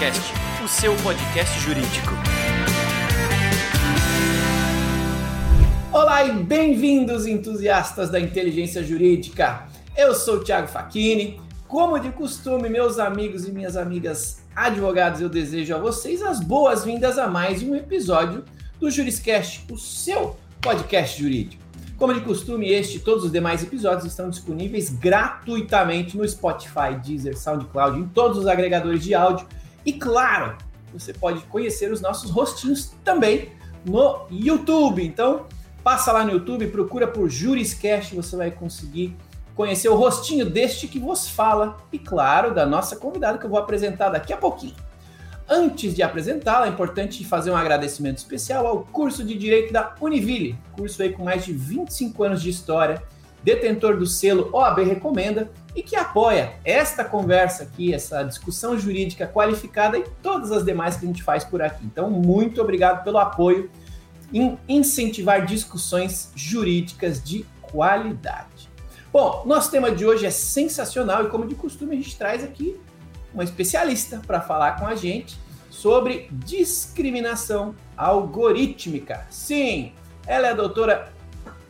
Juriscast, o seu podcast jurídico. Olá e bem-vindos, entusiastas da inteligência jurídica. Eu sou o Thiago Facchini. Como de costume, meus amigos e minhas amigas advogados, eu desejo a vocês as boas-vindas a mais um episódio do Juriscast, o seu podcast jurídico. Como de costume, este e todos os demais episódios estão disponíveis gratuitamente no Spotify, Deezer, SoundCloud, em todos os agregadores de áudio. E claro, você pode conhecer os nossos rostinhos também no YouTube. Então, passa lá no YouTube, procura por Juriscast, você vai conseguir conhecer o rostinho deste que vos fala e, claro, da nossa convidada que eu vou apresentar daqui a pouquinho. Antes de apresentá-la, é importante fazer um agradecimento especial ao curso de Direito da Univille, curso aí com mais de 25 anos de história, detentor do selo OAB Recomenda e que apoia esta conversa aqui, essa discussão jurídica qualificada e todas as demais que a gente faz por aqui. Então, muito obrigado pelo apoio em incentivar discussões jurídicas de qualidade. Bom, nosso tema de hoje é sensacional e, como de costume, a gente traz aqui uma especialista para falar com a gente sobre discriminação algorítmica. Sim, ela é a doutora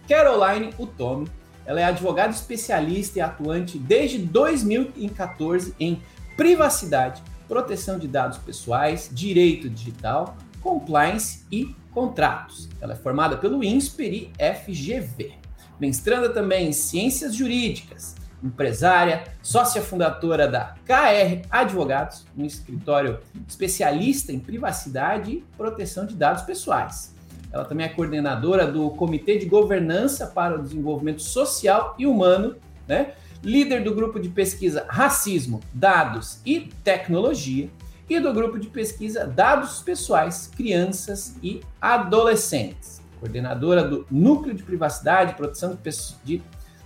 Caroline Utomi. Ela é advogada especialista e atuante desde 2014 em privacidade, proteção de dados pessoais, direito digital, compliance e contratos. Ela é formada pelo INSPER e FGV. Mestranda também em ciências jurídicas, empresária, sócia fundadora da KR Advogados, um escritório especialista em privacidade e proteção de dados pessoais. Ela também é coordenadora do Comitê de Governança para o Desenvolvimento Social e Humano, né? líder do grupo de pesquisa Racismo, Dados e Tecnologia e do grupo de pesquisa Dados Pessoais, Crianças e Adolescentes, coordenadora do Núcleo de Privacidade e Proteção de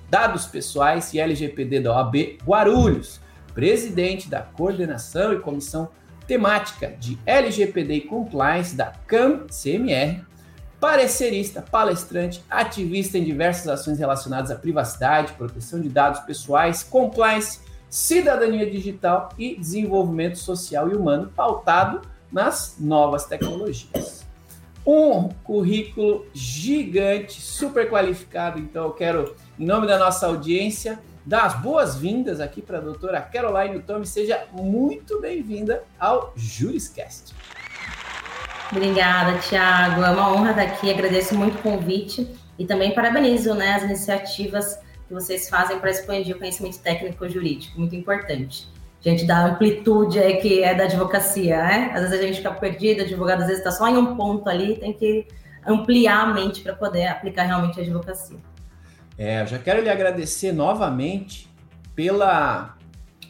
Dados Pessoais e LGPD da OAB Guarulhos, presidente da Coordenação e Comissão Temática de LGPD e Compliance da CAM-CMR, parecerista, palestrante, ativista em diversas ações relacionadas à privacidade, proteção de dados pessoais, compliance, cidadania digital e desenvolvimento social e humano pautado nas novas tecnologias um currículo gigante, super qualificado. Então, eu quero, em nome da nossa audiência, dar as boas-vindas aqui para a doutora Caroline Tomi. Seja muito bem-vinda ao Juriscast. Obrigada, Tiago. É uma honra estar aqui. Agradeço muito o convite e também parabenizo né, as iniciativas que vocês fazem para expandir o conhecimento técnico jurídico. Muito importante gente da amplitude aí que é da advocacia, né? Às vezes a gente fica perdido, advogado às vezes está só em um ponto ali, tem que ampliar a mente para poder aplicar realmente a advocacia. É, eu já quero lhe agradecer novamente pela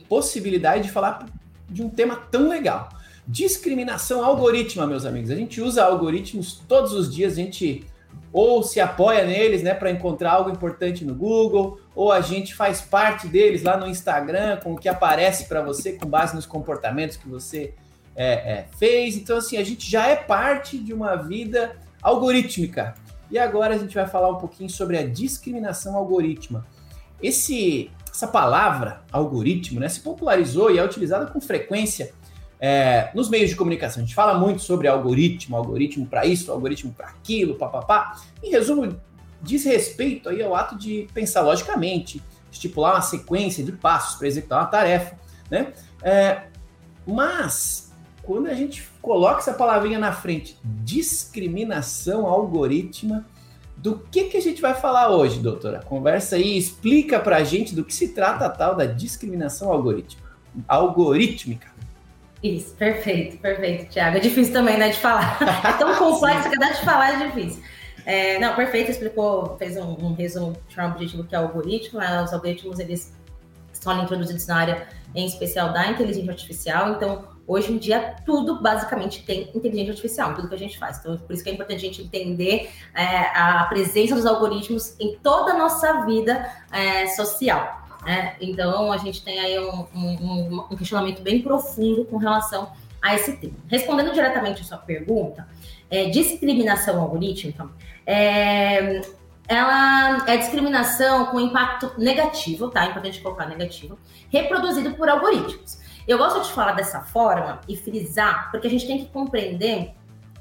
possibilidade de falar de um tema tão legal. Discriminação algorítmica, meus amigos. A gente usa algoritmos todos os dias, a gente ou se apoia neles, né, para encontrar algo importante no Google, ou a gente faz parte deles lá no Instagram, com o que aparece para você com base nos comportamentos que você é, é, fez. Então, assim, a gente já é parte de uma vida algorítmica. E agora a gente vai falar um pouquinho sobre a discriminação algorítmica. Esse, essa palavra algoritmo né, se popularizou e é utilizada com frequência é, nos meios de comunicação, a gente fala muito sobre algoritmo, algoritmo para isso, algoritmo para aquilo, papapá. Em resumo, diz respeito aí ao ato de pensar logicamente, estipular uma sequência de passos para executar uma tarefa, né? É, mas quando a gente coloca essa palavrinha na frente, discriminação algorítmica, do que, que a gente vai falar hoje, doutora? Conversa aí, explica para a gente do que se trata a tal da discriminação algorítmica. algorítmica. Isso, perfeito, perfeito, Tiago. É difícil também, né, de falar. É tão complexo que até de falar é difícil. É, não, perfeito, explicou, fez um, um resumo de um objetivo que é o algoritmo. Né? Os algoritmos, eles estão introduzidos na área, em especial da inteligência artificial. Então, hoje em dia, tudo basicamente tem inteligência artificial, tudo que a gente faz. Então, por isso que é importante a gente entender é, a presença dos algoritmos em toda a nossa vida é, social. Né? Então, a gente tem aí um, um, um, questionamento bem profundo com relação a esse tema. Respondendo diretamente a sua pergunta, é, discriminação algorítmica é, ela é discriminação com impacto negativo, tá? É importante colocar negativo, reproduzido por algoritmos. Eu gosto de falar dessa forma e frisar, porque a gente tem que compreender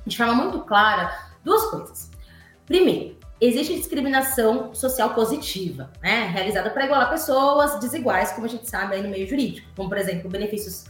de forma muito clara duas coisas. Primeiro, existe discriminação social positiva, né, realizada para igualar pessoas desiguais, como a gente sabe aí no meio jurídico, como por exemplo benefícios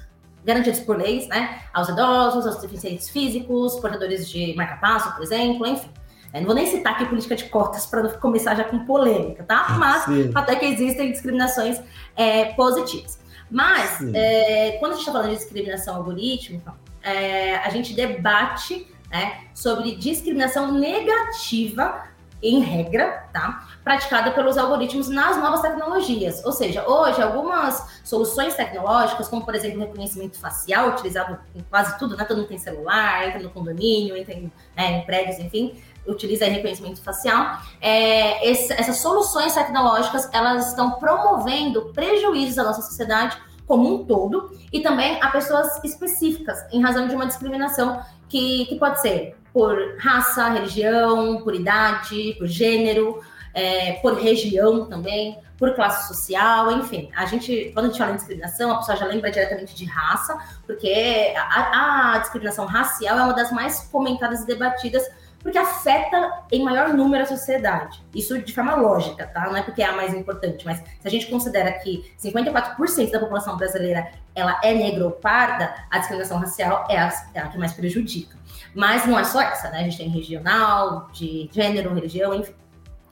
garantidos por leis, né, aos idosos, aos deficientes físicos, portadores de marca-passo, por exemplo, enfim. Eu não vou nem citar aqui política de cotas para não começar já com polêmica, tá? Mas Sim. até que existem discriminações é, positivas. Mas, é, quando a gente está falando de discriminação algorítmica, é, a gente debate né, sobre discriminação negativa em regra, tá? Praticada pelos algoritmos nas novas tecnologias. Ou seja, hoje algumas soluções tecnológicas, como por exemplo reconhecimento facial, utilizado em quase tudo, né? Todo mundo tem celular, entra no condomínio, entra em, é, em prédios, enfim, utiliza reconhecimento facial. É, esse, essas soluções tecnológicas, elas estão promovendo prejuízos à nossa sociedade como um todo e também a pessoas específicas, em razão de uma discriminação que, que pode ser por raça, religião, por idade, por gênero, é, por região também, por classe social, enfim. A gente, quando a gente fala em discriminação, a pessoa já lembra diretamente de raça, porque a, a discriminação racial é uma das mais comentadas e debatidas porque afeta em maior número a sociedade. Isso de forma lógica, tá? Não é porque é a mais importante, mas se a gente considera que 54% da população brasileira ela é negra ou parda, a discriminação racial é a, é a que mais prejudica. Mas não é só essa, né? A gente tem regional, de gênero, religião, enfim.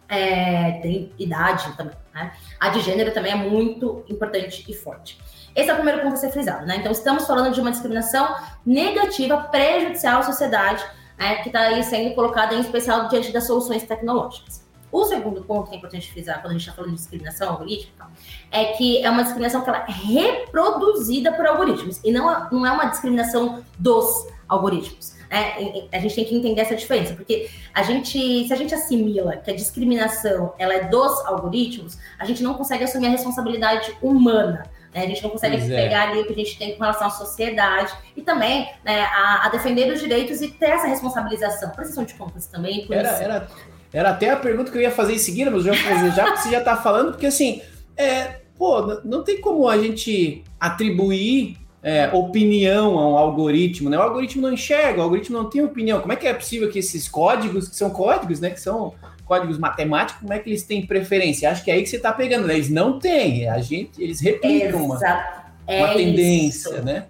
É, tem idade também, né? A de gênero também é muito importante e forte. Esse é o primeiro ponto a ser frisado, né? Então, estamos falando de uma discriminação negativa, prejudicial à sociedade, né, que está aí sendo colocada em especial diante das soluções tecnológicas. O segundo ponto que é importante frisar quando a gente está falando de discriminação algorítmica é que é uma discriminação que ela é reproduzida por algoritmos e não, não é uma discriminação dos algoritmos. É, a gente tem que entender essa diferença, porque a gente, se a gente assimila que a discriminação ela é dos algoritmos, a gente não consegue assumir a responsabilidade humana. Né? A gente não consegue pois é. pegar é. ali o que a gente tem com relação à sociedade e também né, a, a, defender os direitos e ter essa responsabilização. Prestação de contas também. Era, era, era até a pergunta que eu ia fazer em seguida, mas eu já fazer já, você já está falando, porque assim, é, pô, não tem como a gente atribuir é, opinião a um algoritmo, né? O algoritmo não enxerga, o algoritmo não tem opinião. Como é que é possível que esses códigos, que são códigos, né? Que são códigos matemáticos, como é que eles têm preferência? Acho que é aí que você está pegando, né? Eles não têm, a gente, eles replicam uma, é uma tendência, isso. né?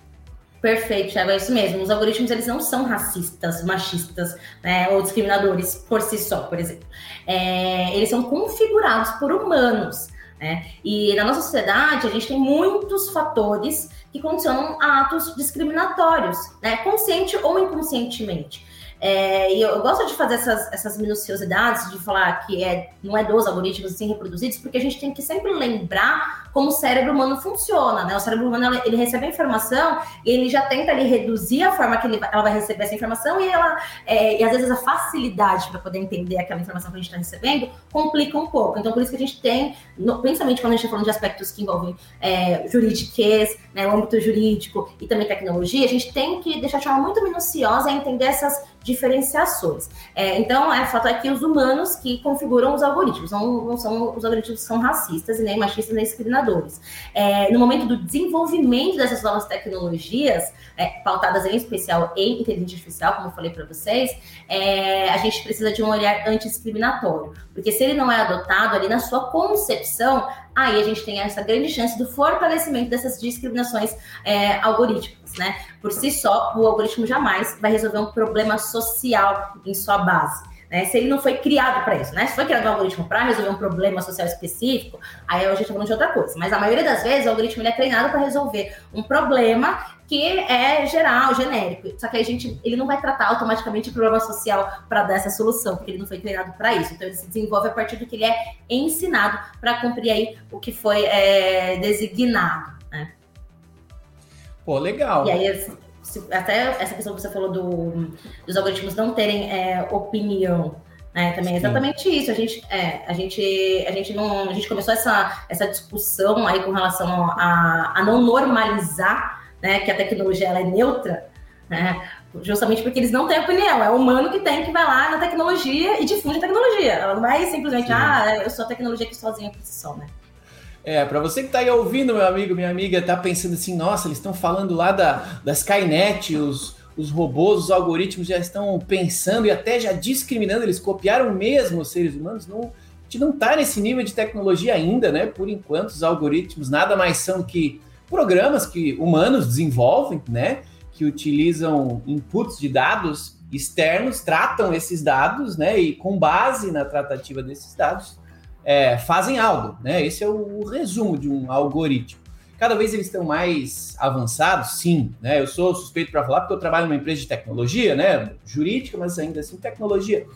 Perfeito, Thiago, é isso mesmo. Os algoritmos, eles não são racistas, machistas, né, ou discriminadores por si só, por exemplo. É, eles são configurados por humanos, né? E na nossa sociedade, a gente tem muitos fatores que condicionam atos discriminatórios, né? Consciente ou inconscientemente. É, e eu, gosto de fazer essas, essas minuciosidades, de falar que é, não é dos algoritmos assim reproduzidos, porque a gente tem que sempre lembrar como o cérebro humano funciona, né? O cérebro humano, ele recebe a informação e ele já tenta ali reduzir a forma que ele, ela vai receber essa informação e ela, é, e às vezes a facilidade para poder entender aquela informação que a gente está recebendo complica um pouco. Então, por isso que a gente tem, principalmente quando a gente está falando de aspectos que envolvem é, juridiquês, né, o âmbito jurídico e também tecnologia, a gente tem que deixar de forma muito minuciosa entender essas diferenciações. É, então, é fato é que os humanos que configuram os algoritmos, não, não são os algoritmos são racistas e nem machistas nem discriminadores. É, no momento do desenvolvimento dessas novas tecnologias, é, pautadas em especial em inteligência artificial, como eu falei para vocês, é, a gente precisa de um olhar antidiscriminatório, porque se ele não é adotado ali na sua concepção, aí a gente tem essa grande chance do fortalecimento dessas discriminações é, né? Por si só, o algoritmo jamais vai resolver um problema social em sua base. Né? Se ele não foi criado para isso, né? Se foi criado um algoritmo para resolver um problema social específico, aí a gente está falando de outra coisa. Mas a maioria das vezes o algoritmo é treinado para resolver um problema que é geral, genérico. Só que a gente, ele não vai tratar automaticamente o problema social para dar essa solução, porque ele não foi treinado para isso. Então ele se desenvolve a partir do que ele é ensinado para cumprir aí o que foi é, designado. Pô, legal. E aí, até essa questão que você falou do, dos algoritmos não terem é, opinião. Né, também é exatamente isso. A gente, é, a gente, a gente não, a gente começou essa, essa discussão aí com relação a, a não normalizar né, que a tecnologia ela é neutra, né, justamente porque eles não têm opinião, é o humano que tem que vai lá na tecnologia e difunde a tecnologia. Ela não é simplesmente, Sim. ah, eu sou a tecnologia aqui sozinha por si só, né? É, para você que está aí ouvindo, meu amigo, minha amiga, está pensando assim, nossa, eles estão falando lá da, da Skynet, os, os robôs, os algoritmos já estão pensando e até já discriminando, eles copiaram mesmo os seres humanos. Não, a gente não está nesse nível de tecnologia ainda, né? Por enquanto, os algoritmos nada mais são que programas que humanos desenvolvem, né? Que utilizam inputs de dados externos, tratam esses dados, né? E com base na tratativa desses dados, é, fazem algo, né? Esse é o, resumo de um algoritmo. Cada vez eles estão mais avançados, sim, né? Eu sou suspeito para falar porque eu trabalho numa empresa de tecnologia, né? Jurídica, mas ainda assim tecnologia.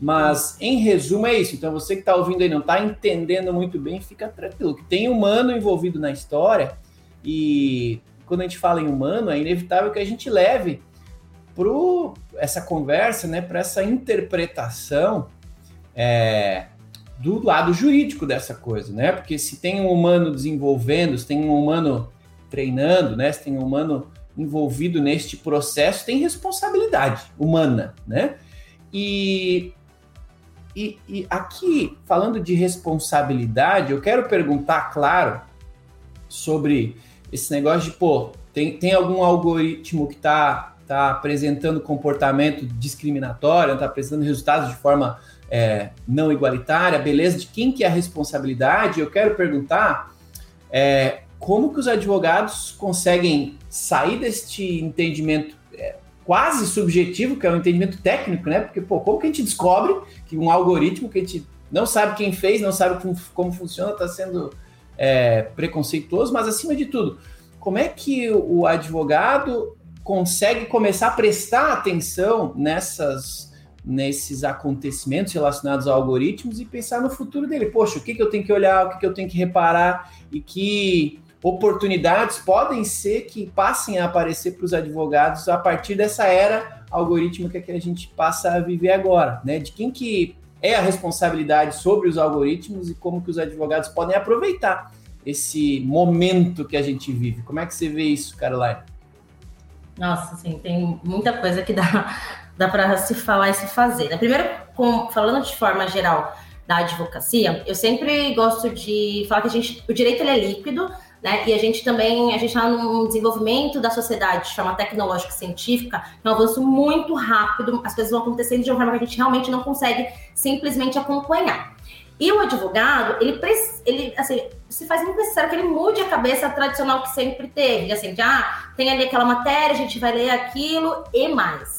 Mas em resumo é isso. Então você que está ouvindo aí não está entendendo muito bem, fica tranquilo. Que tem humano envolvido na história e quando a gente fala em humano é inevitável que a gente leve para essa conversa, né? Para essa interpretação é, do lado jurídico dessa coisa, né? Porque se tem um humano desenvolvendo, se tem um humano treinando, né? Se tem um humano envolvido neste processo, tem responsabilidade humana, né? E, e, e aqui, falando de responsabilidade, eu quero perguntar, claro, sobre esse negócio de, pô, tem, tem algum algoritmo que está tá apresentando comportamento discriminatório, está apresentando resultados de forma é, não igualitária, beleza, de quem que é a responsabilidade, eu quero perguntar é, como que os advogados conseguem sair deste entendimento é, quase subjetivo, que é um entendimento técnico, né? Porque, pô, como que a gente descobre que um algoritmo que a gente não sabe quem fez, não sabe como, como funciona, está sendo é, preconceituoso, mas acima de tudo, como é que o advogado consegue começar a prestar atenção nessas nesses acontecimentos relacionados a algoritmos e pensar no futuro dele. Poxa, o que, que eu tenho que olhar, o que, que eu tenho que reparar e que oportunidades podem ser que passem a aparecer para os advogados a partir dessa era algorítmica que a gente passa a viver agora, né? De quem que é a responsabilidade sobre os algoritmos e como que os advogados podem aproveitar esse momento que a gente vive. Como é que você vê isso, Caroline? Nossa, sim, tem muita coisa que dá dá para se falar e se fazer. Né? Primeiro, com, falando de forma geral da advocacia, eu sempre gosto de falar que a gente, o direito ele é líquido, né? E a gente também, a gente está num desenvolvimento da sociedade de forma tecnológica e científica, é um avanço muito rápido, as coisas vão acontecendo de uma forma que a gente realmente não consegue simplesmente acompanhar. E o advogado, ele, ele assim, se faz muito necessário que ele mude a cabeça tradicional que sempre teve, assim, de, ah, tem ali aquela matéria, a gente vai ler aquilo e mais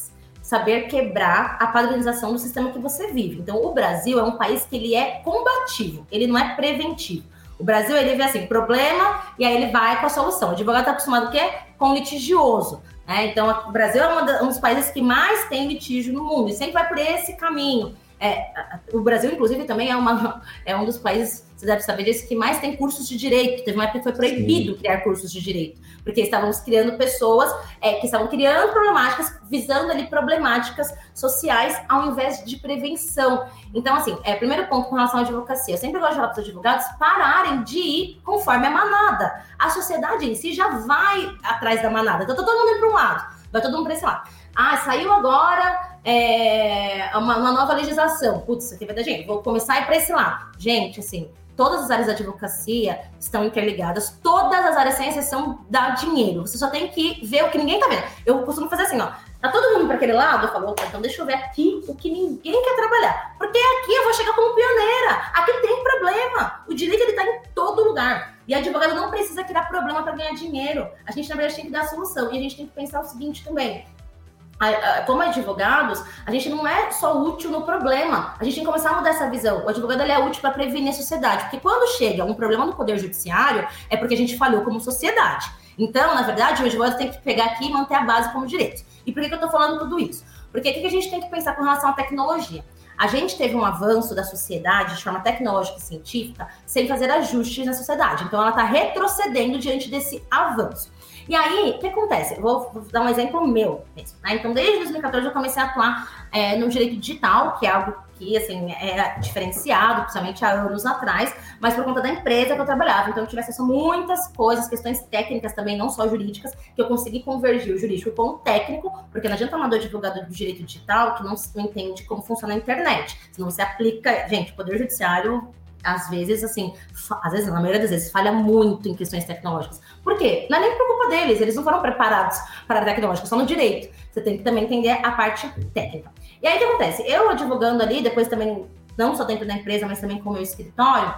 saber quebrar a padronização do sistema que você vive. Então, o Brasil é um país que ele é combativo, ele não é preventivo. O Brasil, ele vê assim, problema, e aí ele vai com a solução. O advogado está acostumado o quê? Com litigioso. Né? Então, o Brasil é um dos países que mais tem litígio no mundo, e sempre vai por esse caminho. É, o Brasil, inclusive, também é, uma, é um dos países, você deve saber disso, que mais tem cursos de direito. Teve uma época que foi proibido Sim. criar cursos de direito, porque estávamos criando pessoas é, que estavam criando problemáticas, visando ali problemáticas sociais ao invés de prevenção. Então, assim, é, primeiro ponto com relação à advocacia. Eu sempre gosto de falar para os advogados pararem de ir conforme a manada. A sociedade em si já vai atrás da manada. Então, tá todo mundo indo para um lado, vai todo mundo para esse lado. Ah, saiu agora é, uma, uma, nova legislação. Putz, isso aqui vai dar gente. Vou começar a ir para esse lado. Gente, assim, todas as áreas da advocacia estão interligadas, todas as áreas sem exceção dá dinheiro. Você só tem que ver o que ninguém tá vendo. Eu costumo fazer assim, ó. Tá todo mundo para aquele lado? Eu falo, opa, então deixa eu ver aqui o que ninguém quer trabalhar. Porque aqui eu vou chegar como pioneira. Aqui tem problema. O direito ele tá em todo lugar. E advogado não precisa criar problema para ganhar dinheiro. A gente, na verdade, tem que dar solução. E a gente tem que pensar o seguinte também como advogados, a gente não é só útil no problema. A gente tem que começar a mudar essa visão. O advogado é útil para prevenir a sociedade. Porque quando chega um problema no Poder Judiciário, é porque a gente falhou como sociedade. Então, na verdade, o advogado tem que pegar aqui e manter a base como direito. E por que, que eu estou falando tudo isso? Porque o que, que a gente tem que pensar com relação à tecnologia? A gente teve um avanço da sociedade de forma tecnológica e científica sem fazer ajustes na sociedade. Então, ela está retrocedendo diante desse avanço. E aí, o que acontece? vou, vou, dar um exemplo meu mesmo. Né? Então, desde 2014 eu comecei a atuar é, no direito digital, que é algo que, assim, era diferenciado, principalmente há anos atrás, mas por conta da empresa que eu trabalhava. Então, eu tive acesso a muitas coisas, questões técnicas também, não só jurídicas, que eu consegui convergir o jurídico com o técnico, porque não adianta do advogado do direito digital que não, não entende como funciona a internet. Senão você aplica... Gente, o Poder Judiciário às vezes, assim, às vezes, na maioria das vezes, falha muito em questões tecnológicas. Por quê? Não é nem por culpa deles, eles não foram preparados para a tecnológica, só no direito. Você tem que também entender a parte técnica. E aí o que acontece? Eu advogando ali, depois também, não só dentro da empresa, mas também com o meu escritório,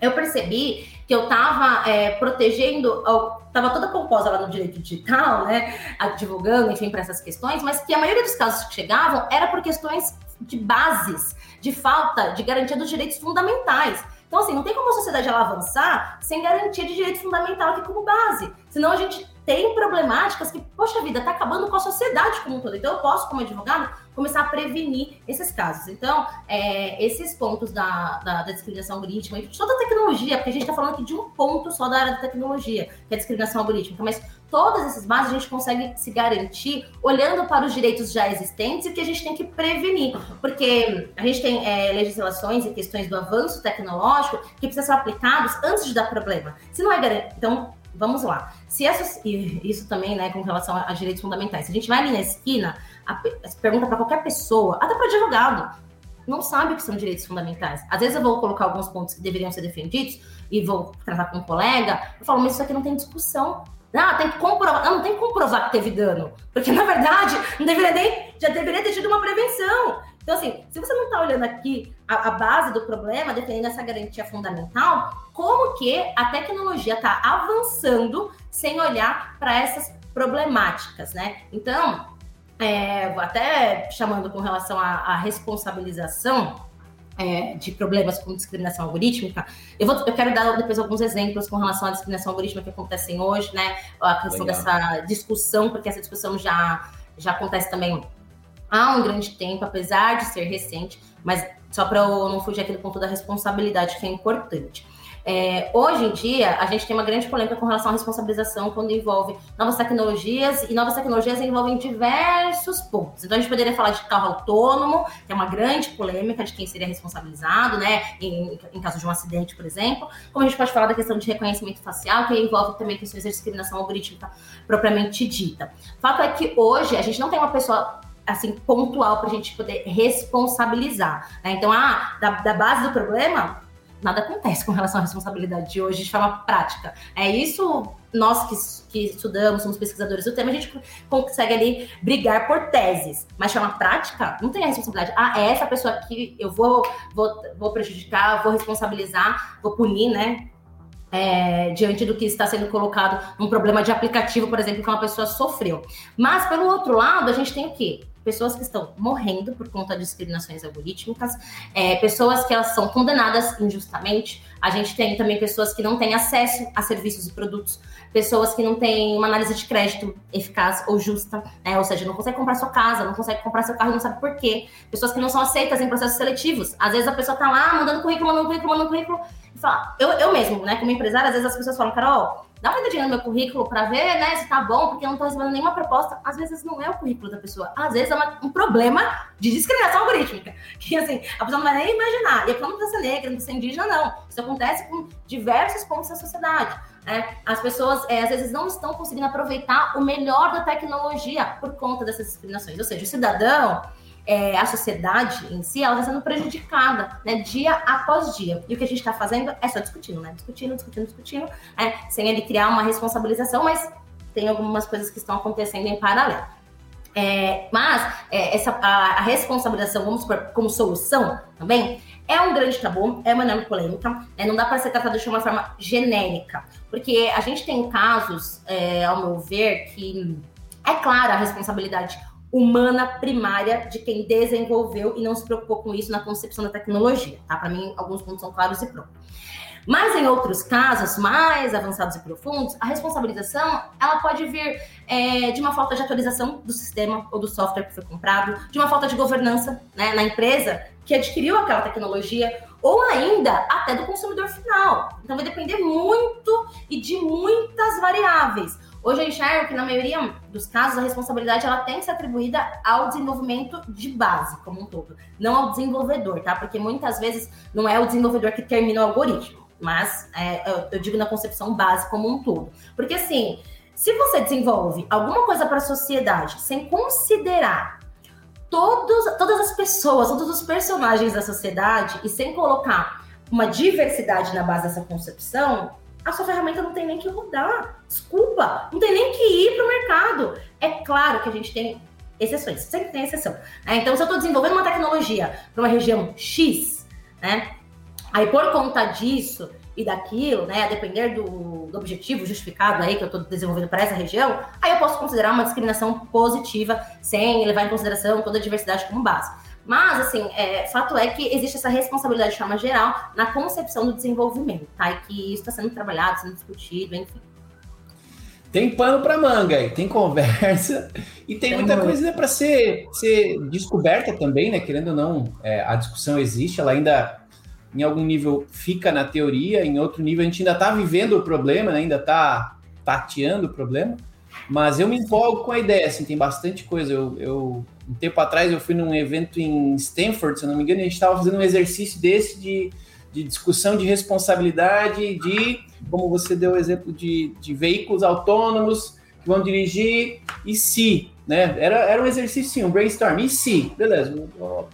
eu percebi que eu estava é, protegendo, estava toda composta lá no direito digital, né, advogando, enfim, para essas questões, mas que a maioria dos casos que chegavam era por questões de bases, de falta de garantia dos direitos fundamentais. Então, assim, não tem como a sociedade ela avançar sem garantia de direito fundamental aqui como base. Senão a gente tem problemáticas que, poxa vida, está acabando com a sociedade como um todo. Então, eu posso, como advogado, começar a prevenir esses casos. Então, é, esses pontos da, da, da, discriminação algorítmica, toda a tecnologia, porque a gente está falando aqui de um ponto só da área da tecnologia, que é a discriminação algorítmica, mas todas essas bases a gente consegue se garantir olhando para os direitos já existentes e que a gente tem que prevenir, porque a gente tem é, legislações e questões do avanço tecnológico que precisam ser aplicados antes de dar problema. Se não é garantido, então vamos lá. Se essa, isso também, né, com relação a, direitos fundamentais. Se a gente vai ali na esquina, a, a pergunta para qualquer pessoa, até para advogado, não sabe o que são direitos fundamentais. Às vezes eu vou colocar alguns pontos que deveriam ser defendidos e vou tratar com um colega, eu falo, mas isso aqui não tem discussão. Ah, tem que comprovar. Não, não tem que comprovar que teve dano. Porque, na verdade, não deveria nem. Já deveria ter tido uma prevenção. Então, assim, se você não está olhando aqui a, a, base do problema, defendendo essa garantia fundamental, como que a tecnologia está avançando sem olhar para essas problemáticas, né? Então, é, até chamando com relação à, à responsabilização é, de problemas com discriminação algorítmica, eu, vou, eu quero dar depois alguns exemplos com relação à discriminação algorítmica que acontecem hoje, né? A questão Legal. dessa discussão, porque essa discussão já, já acontece também há um grande tempo, apesar de ser recente, mas só para eu não fugir aqui do ponto da responsabilidade, que é importante. É, hoje em dia, a gente tem uma grande polêmica com relação à responsabilização quando envolve novas tecnologias, e novas tecnologias envolvem diversos pontos. Então, a gente poderia falar de carro autônomo, que é uma grande polêmica de quem seria responsabilizado, né, em, em caso de um acidente, por exemplo. Como a gente pode falar da questão de reconhecimento facial, que envolve também questões de discriminação algorítmica propriamente dita. Fato é que hoje a gente não tem uma pessoa assim, pontual para a gente poder responsabilizar. Né? Então, ah, da, da base do problema, nada acontece com relação à responsabilidade de hoje de forma prática. É isso, nós que, que estudamos, somos pesquisadores do tema, a gente consegue ali brigar por teses, mas de forma prática, não tem a responsabilidade. Ah, é essa pessoa aqui, eu vou, vou, vou prejudicar, vou responsabilizar, vou punir, né? É, diante do que está sendo colocado num problema de aplicativo, por exemplo, que uma pessoa sofreu. Mas, pelo outro lado, a gente tem o quê? Pessoas que estão morrendo por conta de discriminações algorítmicas, é, pessoas que elas são condenadas injustamente. A gente tem também pessoas que não têm acesso a serviços e produtos, pessoas que não têm uma análise de crédito eficaz ou justa, né? ou seja, não consegue comprar sua casa, não consegue comprar seu carro não sabe por quê. Pessoas que não são aceitas em processos seletivos. Às vezes a pessoa tá lá mandando currículo, mandando currículo, mandando currículo, e fala, eu, eu mesmo, né, como empresária, às vezes as pessoas falam, Carol, dá uma olhadinha no meu currículo para ver, né, se tá bom, porque eu não tô recebendo nenhuma proposta. Às vezes não é o currículo da pessoa, às vezes é uma, um problema de discriminação algorítmica, que assim, a pessoa não vai nem imaginar. E aqui não precisa ser negra, não precisa ser indígena, não. Isso acontece com diversos pontos da sociedade. Né? As pessoas, é, às vezes, não estão conseguindo aproveitar o melhor da tecnologia por conta dessas discriminações. Ou seja, o cidadão, é, a sociedade em si, ela está sendo prejudicada, né, dia após dia. E o que a gente está fazendo é só discutindo, né? Discutindo, discutindo, discutindo, né, sem ele criar uma responsabilização, mas tem algumas coisas que estão acontecendo em paralelo. É, mas é, essa, a, a, responsabilização, vamos supor, como solução também, é um grande tabu, é uma enorme polêmica, né, não dá para ser tratado de uma forma genérica, porque a gente tem casos, é, ao meu ver, que é clara a responsabilidade humana primária de quem desenvolveu e não se preocupou com isso na concepção da tecnologia, tá? Para mim, alguns pontos são claros e pronto. Mas em outros casos mais avançados e profundos, a responsabilização ela pode vir é, de uma falta de atualização do sistema ou do software que foi comprado, de uma falta de governança né, na empresa que adquiriu aquela tecnologia, ou ainda até do consumidor final. Então vai depender muito e de muitas variáveis. Hoje eu enxergo que, na maioria dos casos, a responsabilidade ela tem que ser atribuída ao desenvolvimento de base, como um todo, não ao desenvolvedor, tá? Porque muitas vezes não é o desenvolvedor que termina o algoritmo, mas é, eu, eu digo na concepção base como um todo. Porque, assim, se você desenvolve alguma coisa para a sociedade sem considerar todos, todas as pessoas, todos os personagens da sociedade e sem colocar uma diversidade na base dessa concepção, a sua ferramenta não tem nem que rodar. Desculpa, não tem nem que ir para o mercado. É claro que a gente tem exceções, sempre tem exceção. Né? Então, se eu estou desenvolvendo uma tecnologia para uma região X, né? Aí, por conta disso e daquilo, né, a depender do, do objetivo justificado aí que eu estou desenvolvendo para essa região, aí eu posso considerar uma discriminação positiva, sem levar em consideração toda a diversidade como base. Mas, assim, é, fato é que existe essa responsabilidade de forma geral na concepção do desenvolvimento, tá? E que isso está sendo trabalhado, sendo discutido, enfim. Tem pano para manga aí, tem conversa e tem, tem muita muito. coisa para ser, ser descoberta também, né? Querendo ou não, é, a discussão existe, ela ainda em algum nível fica na teoria, em outro nível a gente ainda está vivendo o problema, né? ainda está tateando o problema. Mas eu me empolgo com a ideia, assim, tem bastante coisa. Eu, eu um tempo atrás eu fui num evento em Stanford, se não me engano, e a gente estava fazendo um exercício desse de, de discussão de responsabilidade de, como você deu o exemplo de, de veículos autônomos que vão dirigir, e se, né? Era, era um exercício, sim, um brainstorm. E se, beleza, o,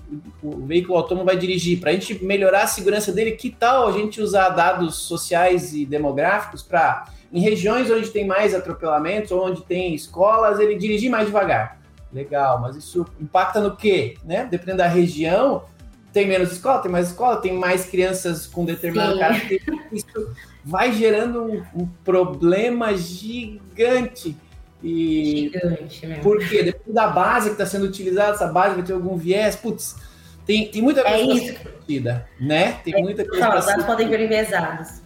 o veículo autônomo vai dirigir. Para a gente melhorar a segurança dele, que tal a gente usar dados sociais e demográficos para, em regiões onde tem mais atropelamentos, onde tem escolas, ele dirigir mais devagar? Legal, mas isso impacta no quê? Né? Dependendo da região, tem menos escola, tem mais escola, tem mais crianças com determinado característica. Isso vai gerando um, um problema gigante. E Gigante mesmo. Por quê? Depende da base que está sendo utilizada, essa base vai ter algum viés. Putz, tem, tem muita coisa é ser discutida, né? Tem é muita coisa para ser podem vir enviesadas.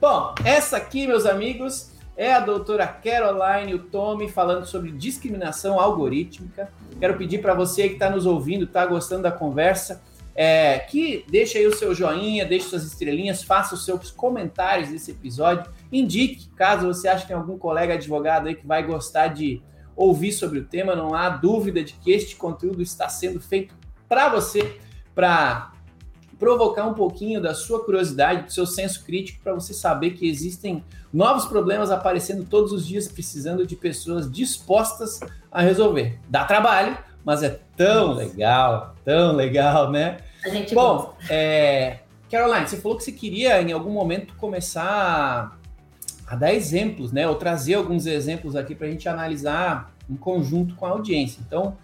Bom, essa aqui, meus amigos, é a doutora Caroline o Tommy falando sobre discriminação algorítmica. Quero pedir para você que está nos ouvindo, está gostando da conversa, é, que deixe aí o seu joinha, deixe suas estrelinhas, faça os seus comentários desse episódio, indique caso você ache que tem algum colega advogado aí que vai gostar de ouvir sobre o tema, não há dúvida de que este conteúdo está sendo feito para você, para provocar um pouquinho da sua curiosidade, do seu senso crítico, para você saber que existem novos problemas aparecendo todos os dias, precisando de pessoas dispostas a resolver. Dá trabalho, mas é tão legal, tão legal, né? A gente Bom, é, Caroline, você falou que você queria em algum momento começar a dar exemplos, né? Ou trazer alguns exemplos aqui para a gente analisar em conjunto com a audiência. Então,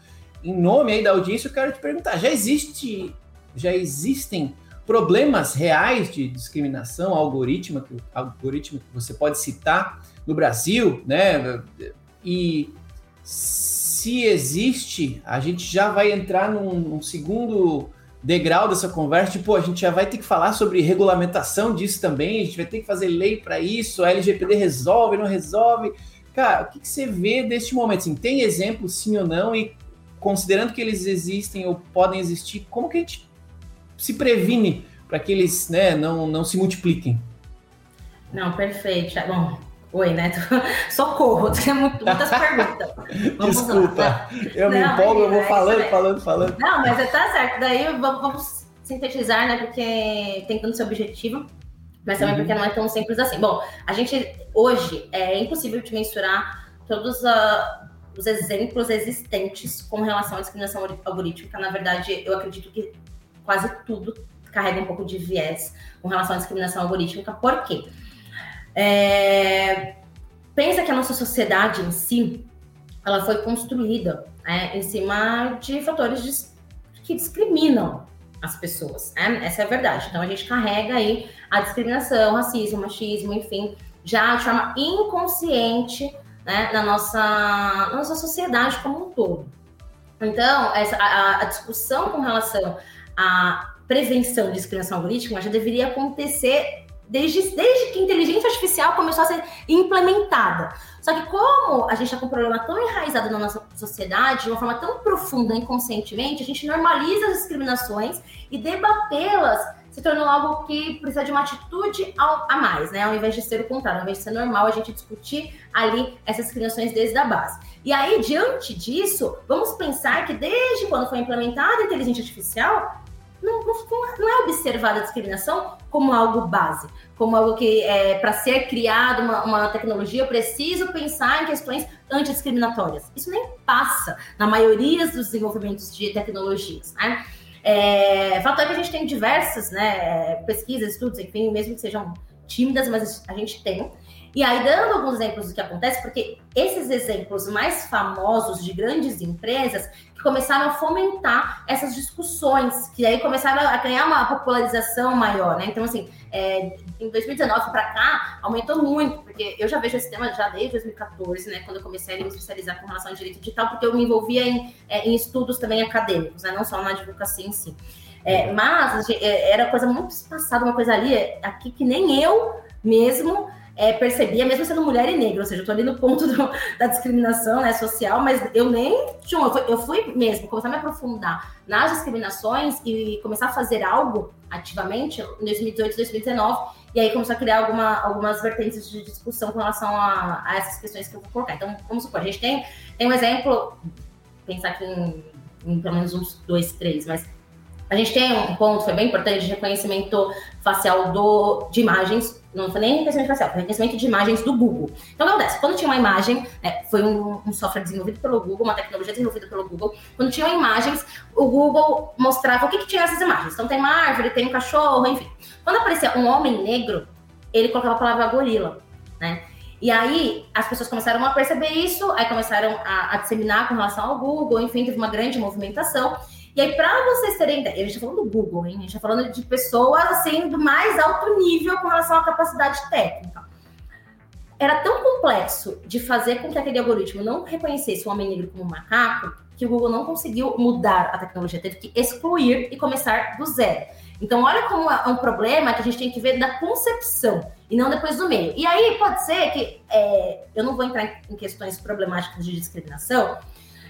em nome aí da audiência, eu quero te perguntar: já existe, já existem problemas reais de discriminação algorítmica, algoritmo que você pode citar no Brasil, né? E se existe, a gente já vai entrar num, num segundo degrau dessa conversa, tipo, a gente já vai ter que falar sobre regulamentação disso também, a gente vai ter que fazer lei para isso, a LGPD resolve, não resolve. Cara, o que, que você vê deste momento? Assim, tem exemplos, sim ou não? E considerando que eles existem ou podem existir, como que a gente se previne para que eles né, não, não se multipliquem? Não, perfeito. Bom, Oi, Neto. Socorro, tem muitas perguntas. Vamos Desculpa, lá. eu me empolgo, eu vou é falando, falando, falando. Não, mas tá certo. Daí vamos, vamos sintetizar, né? Porque tem tanto seu objetivo, mas também uhum. porque não é tão simples assim. Bom, a gente hoje é impossível de mensurar todos uh, os exemplos existentes com relação à discriminação algorítmica. Na verdade, eu acredito que quase tudo carrega um pouco de viés com relação à discriminação algorítmica. Por quê? É, pensa que a nossa sociedade em si, ela foi construída é, em cima de fatores de, que discriminam as pessoas. Né? Essa é a verdade. Então a gente carrega aí a discriminação, racismo, machismo, enfim, já de forma inconsciente né, na, nossa, na nossa sociedade como um todo. Então, essa, a, a discussão com relação à prevenção de discriminação algorítmica já deveria acontecer desde, desde que a inteligência artificial começou a ser implementada. Só que como a gente está com um problema tão enraizado na nossa sociedade, de uma forma tão profunda, inconscientemente, a gente normaliza as discriminações e debatê-las se tornou algo que precisa de uma atitude a mais, né? Ao invés de ser o contrário, ao invés de ser normal a gente discutir ali essas discriminações desde a base. E aí, diante disso, vamos pensar que desde quando foi implementada a inteligência artificial, não, não, não, é observada a discriminação como algo base, como algo que, é, para ser criado uma, uma, tecnologia, eu preciso pensar em questões antidiscriminatórias. Isso nem passa na maioria dos desenvolvimentos de tecnologias, né? É, fato é que a gente tem diversas né, pesquisas, estudos, enfim, mesmo que sejam tímidas, mas a gente tem. E aí, dando alguns exemplos do que acontece, porque esses exemplos mais famosos de grandes empresas que começaram a fomentar essas discussões, que aí começaram a ganhar uma popularização maior, né? Então, assim, é, em 2019 para cá, aumentou muito, porque eu já vejo esse tema já desde 2014, né? Quando eu comecei a me especializar com relação ao direito digital, porque eu me envolvia em, é, em estudos também acadêmicos, né? Não só na advocacia em si. É, mas é, era coisa muito espaçada, uma coisa ali, aqui que nem eu mesmo é, percebia, mesmo sendo mulher e negra, ou seja, eu tô ali no ponto do, da discriminação né, social, mas eu nem. Eu fui, eu fui mesmo começar a me aprofundar nas discriminações e começar a fazer algo ativamente em 2018, 2019, e aí começou a criar alguma, algumas vertentes de discussão com relação a, a, essas questões que eu vou colocar. Então, vamos supor, a gente tem, tem um exemplo, pensar aqui em, em pelo menos uns dois, três, mas a gente tem um ponto, foi bem importante, de reconhecimento facial do, de imagens não foi nem reconhecimento facial, foi reconhecimento de imagens do Google. Então, o que acontece? Quando tinha uma imagem, né, foi um, um, software desenvolvido pelo Google, uma tecnologia desenvolvida pelo Google, quando tinham imagens, o Google mostrava o que, que tinha nessas imagens. Então, tem uma árvore, tem um cachorro, enfim. Quando aparecia um homem negro, ele colocava a palavra gorila, né? E aí, as pessoas começaram a perceber isso, aí começaram a, a disseminar com relação ao Google, enfim, teve uma grande movimentação. E aí, para vocês terem ideia, a gente está falando do Google, hein? A gente está falando de pessoas assim do mais alto nível com relação à capacidade técnica. Era tão complexo de fazer com que aquele algoritmo não reconhecesse o homem negro como macaco que o Google não conseguiu mudar a tecnologia, teve que excluir e começar do zero. Então, olha como é um problema que a gente tem que ver da concepção e não depois do meio. E aí pode ser que é, eu não vou entrar em questões problemáticas de discriminação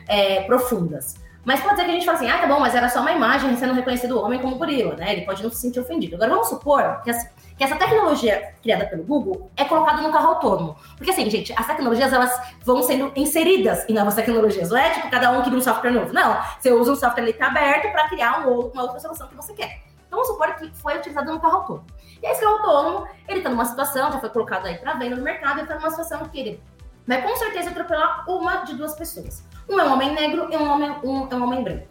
é, profundas, mas pode ser que a gente fale assim, ah, tá bom, mas era só uma imagem sendo reconhecido o homem como gorila, né? Ele pode não se sentir ofendido. Agora vamos supor que, que essa tecnologia criada pelo Google é colocada no carro autônomo. Porque assim, gente, as tecnologias elas vão sendo inseridas em novas tecnologias. Não é tipo cada um cria um software novo. Não, você usa um software ali tá aberto para criar um, uma outra solução que você quer. Então vamos supor que foi utilizado no carro autônomo. E esse carro autônomo, ele tá numa situação, já foi colocado aí para venda no mercado, ele tá numa situação que ele vai com certeza atropelar uma de duas pessoas. Um é um homem negro e um homem, um, é um homem branco.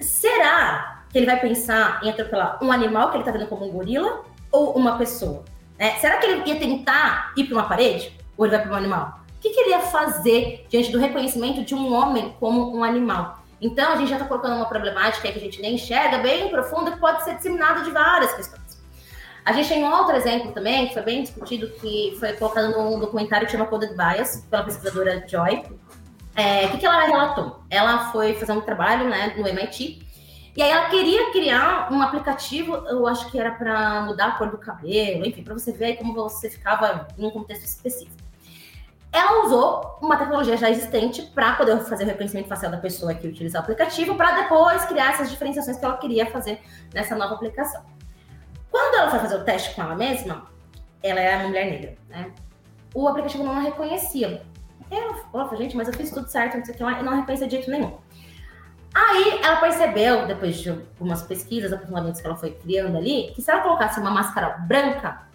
Será que ele vai pensar em atropelar um animal que ele está vendo como um gorila ou uma pessoa? É, será que ele ia tentar ir para uma parede ou ele vai para um animal? O que, que ele ia fazer diante do reconhecimento de um homem como um animal? Então, a gente já está colocando uma problemática que a gente nem enxerga, bem profunda, que pode ser disseminada de várias questões. A gente tem um outro exemplo também, que foi bem discutido, que foi colocado num documentário que chama Coded Bias, pela pesquisadora Joy, é, o que, que ela relatou? Ela foi fazer um trabalho né, no MIT e aí ela queria criar um aplicativo, eu acho que era para mudar a cor do cabelo, enfim, para você ver como você ficava em um contexto específico. Ela usou uma tecnologia já existente para poder fazer o reconhecimento facial da pessoa que utiliza o aplicativo, para depois criar essas diferenciações que ela queria fazer nessa nova aplicação. Quando ela foi fazer o teste com ela mesma, ela era uma mulher negra, né? O aplicativo não a reconhecia. Ela falou, gente, mas eu fiz tudo certo, não sei o que lá, e não reconhecia de jeito nenhum. Aí ela percebeu, depois de algumas pesquisas, aprofundamentos que ela foi criando ali, que se ela colocasse uma máscara branca,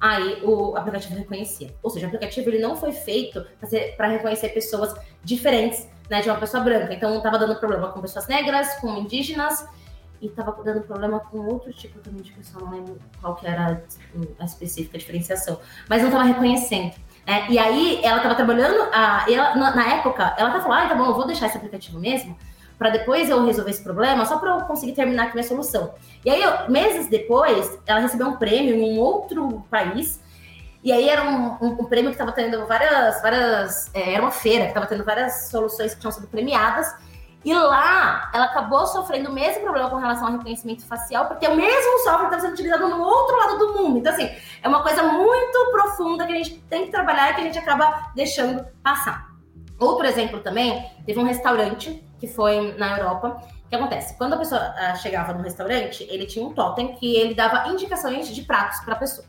aí o aplicativo reconhecia. Ou seja, o aplicativo ele não foi feito para reconhecer pessoas diferentes né, de uma pessoa branca. Então estava dando problema com pessoas negras, com indígenas, e estava dando problema com outro tipo também de pessoa, não lembro qual que era a específica diferenciação, mas não estava reconhecendo. É, e aí ela estava trabalhando, a, ela, na, na, época, ela tá falando, ah, tá bom, eu vou deixar esse aplicativo mesmo, para depois eu resolver esse problema, só para eu conseguir terminar aqui minha solução. E aí, eu, meses depois, ela recebeu um prêmio em um outro país, e aí era um, um, um prêmio que estava tendo várias, várias, é, era uma feira que estava tendo várias soluções que tinham sido premiadas, e lá, ela acabou sofrendo o mesmo problema com relação ao reconhecimento facial, porque o mesmo software estava sendo utilizado no outro lado do mundo. Então, assim, é uma coisa muito profunda que a gente tem que trabalhar e que a gente acaba deixando passar. Outro exemplo também, teve um restaurante que foi na Europa. O que acontece? Quando a pessoa uh, chegava no restaurante, ele tinha um totem que ele dava indicações de pratos para a pessoa.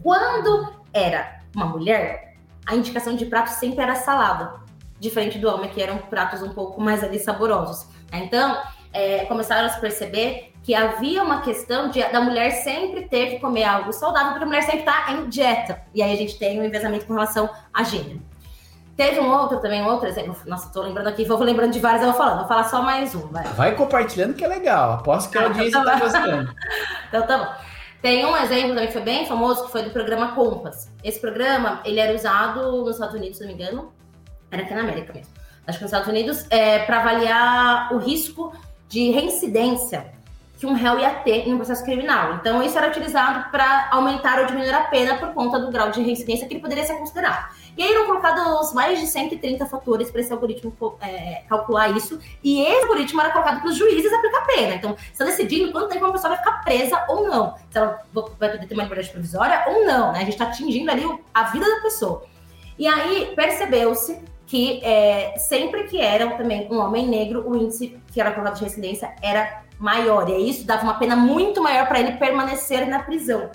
Quando era uma mulher, a indicação de prato sempre era salada diferente do homem, que eram pratos um pouco mais ali saborosos. Então, é, começaram a se perceber que havia uma questão de, da mulher sempre ter que comer algo saudável, porque a mulher sempre está em dieta. E aí a gente tem um envezamento com relação a gênero. Teve um outro também, um outro exemplo. Nossa, tô lembrando aqui, vou lembrando de vários, eu vou falando. Vou falar só mais um, vai. Vai compartilhando que é legal. Aposto que a ah, então audiência tá gostando. então tá bom. Tem um exemplo também que foi bem famoso, que foi do programa Compass. Esse programa, ele era usado nos Estados Unidos, se não me engano. Era aqui na América mesmo. Acho que nos Estados Unidos, é, para avaliar o risco de reincidência que um réu ia ter em um processo criminal. Então, isso era utilizado para aumentar ou diminuir a pena por conta do grau de reincidência que ele poderia ser considerado. E aí eram colocados mais de 130 fatores para esse algoritmo é, calcular isso. E esse algoritmo era colocado para os juízes aplicar a pena. Então, está decidindo quanto tempo uma pessoa vai ficar presa ou não. Se ela vai poder ter uma liberdade provisória ou não. Né? A gente está atingindo ali a vida da pessoa. E aí percebeu-se que é, sempre que era também um homem negro, o índice que era colocado de residência era maior. E isso dava uma pena muito maior para ele permanecer na prisão.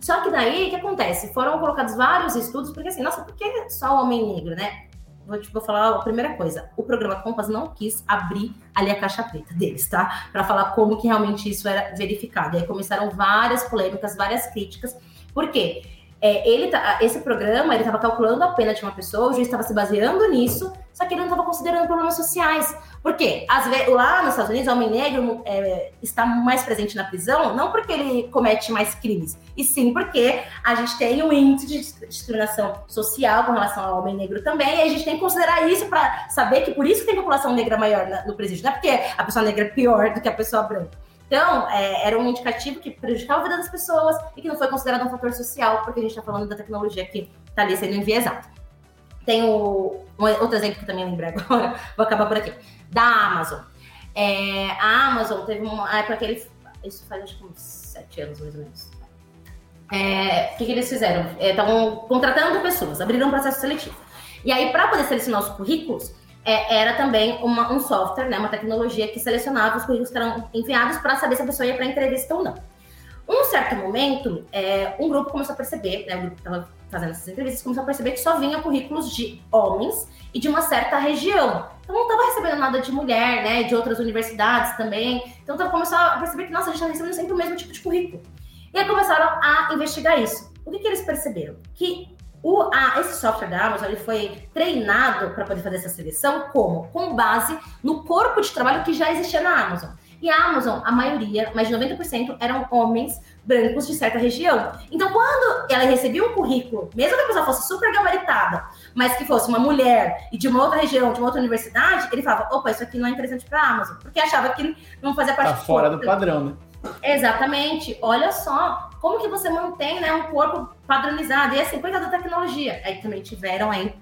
Só que daí, o que acontece? Foram colocados vários estudos, porque assim, nossa, por que só o homem negro, né? Vou, tipo, vou falar a primeira coisa. O programa Compass não quis abrir ali a caixa preta deles, tá? Para falar como que realmente isso era verificado. E aí começaram várias polêmicas, várias críticas. Por quê? É, ele tá, esse programa ele estava calculando a pena de uma pessoa, o juiz estava se baseando nisso, só que ele não estava considerando problemas sociais. Por quê? Às vezes, lá nos Estados Unidos, o homem negro é, está mais presente na prisão, não porque ele comete mais crimes, e sim porque a gente tem um índice de discriminação social com relação ao homem negro também, e a gente tem que considerar isso para saber que por isso tem população negra maior no presídio, não é porque a pessoa negra é pior do que a pessoa branca. Então, é, era um indicativo que prejudicava a vida das pessoas e que não foi considerado um fator social, porque a gente está falando da tecnologia que está ali sendo enviesada. Tem o, um, outro exemplo que também lembrei agora, vou acabar por aqui, da Amazon. É, a Amazon teve uma época que eles. Isso faz acho que uns sete anos mais ou menos. É, o que, que eles fizeram? Estavam é, contratando pessoas, abriram um processo seletivo. E aí, para poder selecionar os currículos, é, era também uma, um software, né, uma tecnologia que selecionava os currículos que eram enviados para saber se a pessoa ia para a entrevista ou não. Um certo momento, é, um grupo começou a perceber, né, o grupo que estava fazendo essas entrevistas, começou a perceber que só vinha currículos de homens e de uma certa região. Então não estava recebendo nada de mulher, né, de outras universidades também. Então começou a perceber que, nossa, a gente está recebendo sempre o mesmo tipo de currículo. E aí começaram a investigar isso. O que, que eles perceberam? Que o, a, esse software da Amazon ele foi treinado para poder fazer essa seleção como? Com base no corpo de trabalho que já existia na Amazon. E a Amazon, a maioria, mais de 90%, eram homens brancos de certa região. Então, quando ela recebia um currículo, mesmo que a pessoa fosse super gabaritada, mas que fosse uma mulher e de uma outra região, de uma outra universidade, ele falava: opa, isso aqui não é interessante para a Amazon, porque achava que não fazia parte tá fora do padrão, né? Exatamente. Olha só como que você mantém né, um corpo padronizado. E assim, coisa da tecnologia. Aí também tiveram aí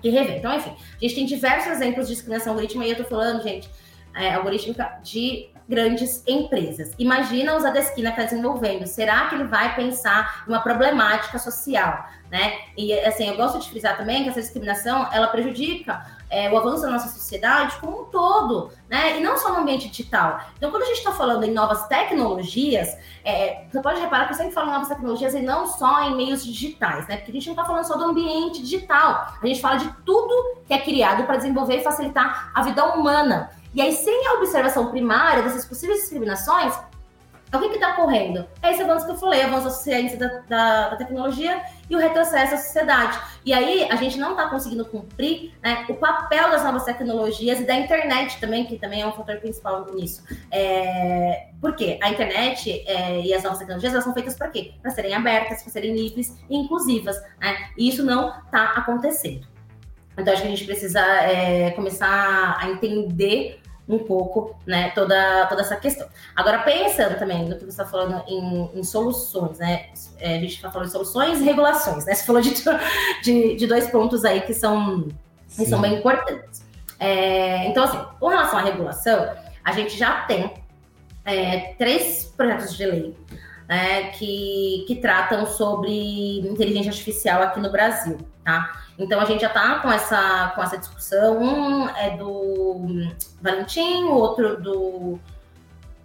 que rever. Então, enfim, a gente tem diversos exemplos de discriminação algorítmica e eu tô falando, gente, é, algorítmica de grandes empresas. Imagina o Zadesquina que está desenvolvendo. Será que ele vai pensar uma problemática social? Né? E assim, eu gosto de frisar também que essa discriminação ela prejudica é, o avanço da nossa sociedade como um todo, né? E não só no ambiente digital. Então, quando a gente está falando em novas tecnologias, é, você pode reparar que eu sempre falo em novas tecnologias e não só em meios digitais, né? Porque a gente não está falando só do ambiente digital. A gente fala de tudo que é criado para desenvolver e facilitar a vida humana. E aí, sem a observação primária dessas possíveis discriminações, o que está ocorrendo? É esse avanço que eu falei, avanço da ciência da, da, da, tecnologia e o retrocesso à sociedade. E aí a gente não está conseguindo cumprir né, o papel das novas tecnologias e da internet também, que também é um fator principal nisso. É, por quê? A internet é, e as novas tecnologias elas são feitas para quê? Para serem abertas, para serem livres e inclusivas. Né? E isso não está acontecendo. Então acho que a gente precisa é, começar a entender um pouco, né, toda, toda essa questão. Agora, pensando também no que você está falando em, em, soluções, né, é, a gente está falando de soluções e regulações, né, você falou de, de, de dois pontos aí que são, que são bem importantes. É, então, assim, com relação à regulação, a gente já tem é, três projetos de lei né, que, que tratam sobre inteligência artificial aqui no Brasil, tá? Então a gente já está com essa, com essa discussão. Um é do Valentim, o outro do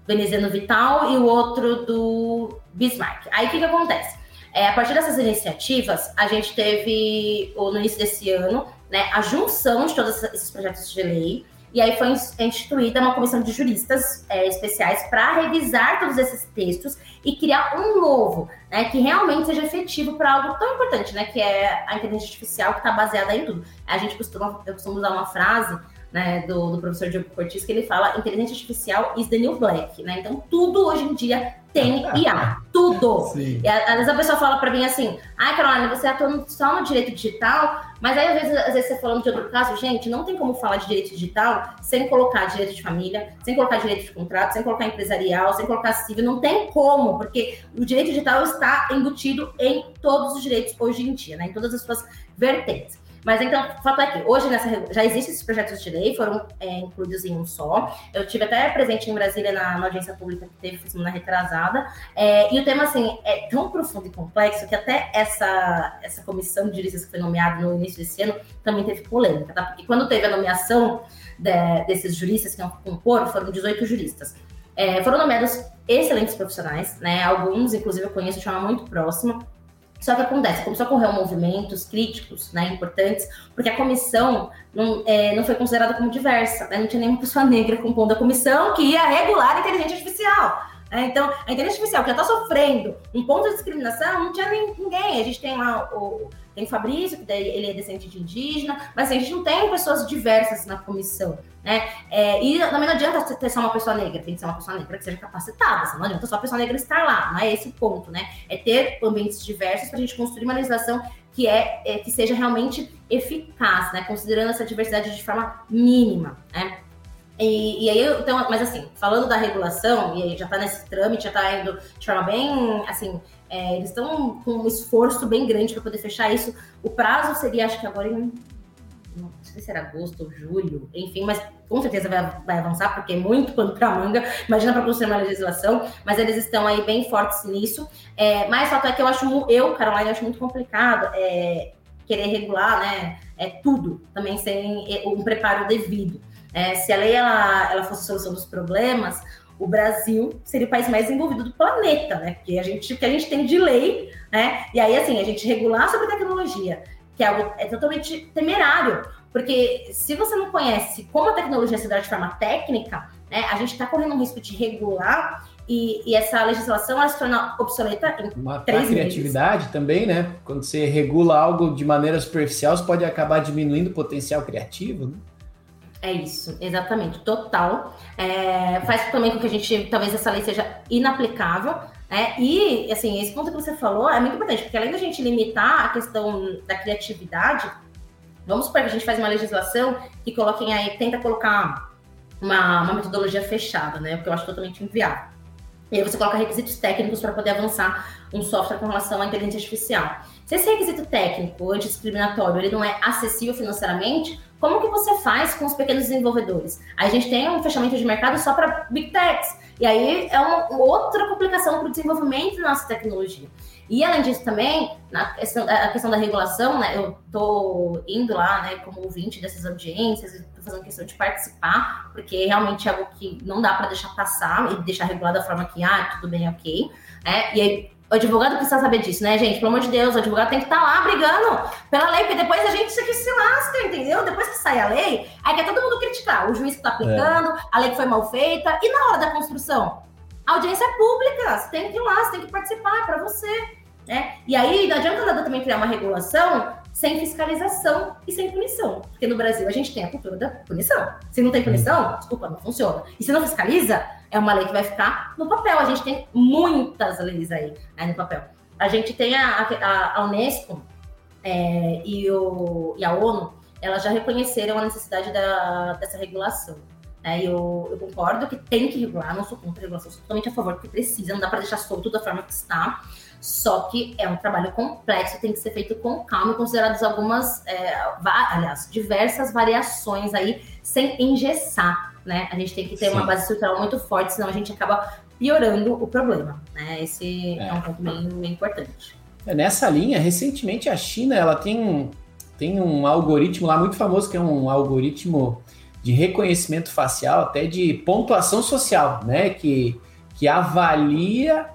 Veneziano Vital e o outro do Bismarck. Aí o que, que acontece? É, a partir dessas iniciativas, a gente teve, no início desse ano, né, a junção de todos esses projetos de lei e aí foi instituída uma comissão de juristas é, especiais para revisar todos esses textos e criar um novo, né, que realmente seja efetivo para algo tão importante, né, que é a inteligência artificial que está baseada em tudo. A gente costuma, eu costumo usar uma frase né, do, do, professor Diogo Cortis, que ele fala inteligência artificial is the new black, né? Então, tudo hoje em dia tem IA, tudo. Sim. E às vezes a pessoa fala para mim assim, ai, Carolina, você atua só no direito digital, mas aí às vezes, às vezes você falando de outro caso, gente, não tem como falar de direito digital sem colocar direito de família, sem colocar direito de contrato, sem colocar empresarial, sem colocar civil, não tem como, porque o direito digital está embutido em todos os direitos hoje em dia, né? Em todas as suas vertentes. Mas então, o fato é que hoje nessa, já existem esses projetos de lei, foram é, incluídos em um só. Eu tive até presente em Brasília na, na audiência pública que teve semana retrasada. É, e o tema, assim, é tão profundo e complexo que até essa, essa comissão de juristas que foi nomeada no início desse ano também teve polêmica, tá? Porque quando teve a nomeação de, desses juristas que iam compor, foram 18 juristas. É, foram nomeados excelentes profissionais, né? Alguns, inclusive, eu conheço de forma muito próxima. Só que acontece, começou a ocorrer movimentos críticos, né, importantes, porque a comissão não, é, não foi considerada como diversa, né, não tinha nenhuma pessoa negra compondo a comissão que ia regular a inteligência artificial. Né? Então, a inteligência artificial que já está sofrendo um ponto de discriminação, não tinha nem, ninguém. A gente tem lá o, tem o Fabrício, que daí ele é descendente de indígena, mas assim, a gente não tem pessoas diversas na comissão. Né? É, e também não adianta ter só uma pessoa negra, tem que ser uma pessoa negra que seja capacitada, não adianta só a pessoa negra estar lá, não é esse o ponto, né? É ter ambientes diversos para a gente construir uma legislação que, é, é, que seja realmente eficaz, né? Considerando essa diversidade de forma mínima, né? E, e, aí, então, mas assim, falando da regulação, e aí já está nesse trâmite, já está indo de forma bem, assim, é, eles estão com um esforço bem grande para poder fechar isso. O prazo seria, acho que agora em não sei se era agosto ou julho, enfim, mas com certeza vai, vai avançar, porque é muito pano para manga, imagina para construir uma legislação, mas eles estão aí bem fortes nisso. É, mas fato é que eu acho, eu, Caroline, acho muito complicado é, querer regular, né, é, tudo, também sem é, um preparo devido. É, se a lei ela, ela fosse a solução dos problemas, o Brasil seria o país mais envolvido do planeta, né? Porque a gente, que a gente tem de lei, né? E aí, assim, a gente regular sobre tecnologia, que é algo é totalmente temerário, porque se você não conhece como a tecnologia se dá de forma técnica, né, a gente está correndo um risco de regular e, e, essa legislação ela se torna obsoleta em Matar três a criatividade meses. também, né? Quando você regula algo de maneira superficial, você pode acabar diminuindo o potencial criativo, né? É isso, exatamente, total. É, faz também com que a gente, talvez essa lei seja inaplicável, né? E, assim, esse ponto que você falou é muito importante, porque além da gente limitar a questão da criatividade, vamos supor que a gente faz uma legislação que coloquem aí, tenta colocar uma, uma metodologia fechada, né? O que eu acho totalmente inviável. E aí você coloca requisitos técnicos para poder avançar um software com relação à inteligência artificial. Se esse requisito técnico antidiscriminatório ele não é acessível financeiramente, como que você faz com os pequenos desenvolvedores? A gente tem um fechamento de mercado só para Big Techs. E aí é uma outra complicação para o desenvolvimento da nossa tecnologia. E além disso também, na questão, a questão da regulação, né? Eu estou indo lá, né, como ouvinte dessas audiências, estou fazendo questão de participar, porque realmente é algo que não dá para deixar passar e deixar regulado da forma que, ah, tudo bem, ok. É, e aí o advogado precisa saber disso, né, gente? Pelo amor de Deus, o advogado tem que estar tá lá brigando pela lei, porque depois a gente isso aqui se lasca, entendeu? Depois que sai a lei, aí quer todo mundo criticar o juiz que está aplicando, é. a lei que foi mal feita, e na hora da construção? A audiência é pública, você tem que ir lá, você tem que participar, é para você. Né? E aí não adianta nada também criar uma regulação sem fiscalização e sem punição. Porque no Brasil a gente tem a cultura da punição. Se não tem punição, desculpa, não funciona. E se não fiscaliza, é uma lei que vai ficar no papel. A gente tem muitas leis aí, aí no papel. A gente tem a, a, a Unesco é, e, o, e a ONU, elas já reconheceram a necessidade da, dessa regulação. É, eu, eu, concordo que tem que regular, não sou contra a regulação, sou totalmente a favor, porque precisa, não dá para deixar solto da forma que está. Só que é um trabalho complexo, tem que ser feito com calma, consideradas algumas, é, aliás, diversas variações aí, sem engessar né? A gente tem que ter Sim. uma base estrutural muito forte, senão a gente acaba piorando o problema, né? Esse é, é um ponto bem, bem importante. É, nessa linha, recentemente a China ela tem, tem um algoritmo lá muito famoso, que é um algoritmo de reconhecimento facial, até de pontuação social, né? Que, que avalia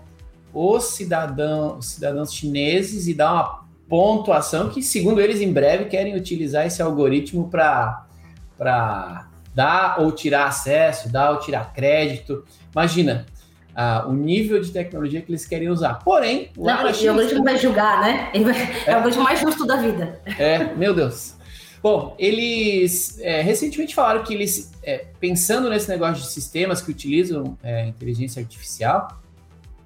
os cidadãos, os cidadãos chineses e dá uma pontuação que, segundo eles, em breve querem utilizar esse algoritmo para dar ou tirar acesso, dar ou tirar crédito. Imagina, uh, o nível de tecnologia que eles querem usar. Porém, o, não, o algoritmo vai julgar, né? Ele vai, é. é o algoritmo mais justo da vida. É, meu Deus. Bom, eles é, recentemente falaram que eles, é, pensando nesse negócio de sistemas que utilizam é, inteligência artificial,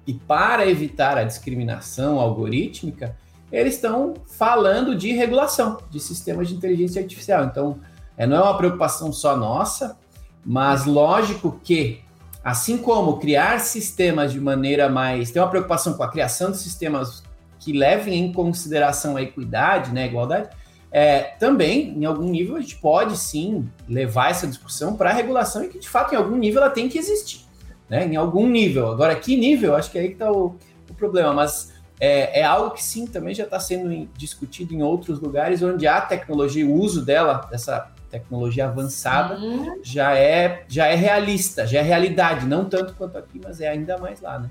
e para evitar a discriminação algorítmica, eles estão falando de regulação de sistemas de inteligência artificial. Então, é, não é uma preocupação só nossa, mas lógico que, assim como criar sistemas de maneira mais. tem uma preocupação com a criação de sistemas que levem em consideração a equidade, né, a igualdade, é, também, em algum nível, a gente pode sim levar essa discussão para a regulação e que, de fato, em algum nível ela tem que existir. Né? Em algum nível. Agora, que nível? Acho que é aí que está o, o, problema. Mas é, é, algo que sim também já está sendo discutido em outros lugares onde a tecnologia, o uso dela, dessa tecnologia avançada, sim. já é, já é realista, já é realidade. Não tanto quanto aqui, mas é ainda mais lá, né?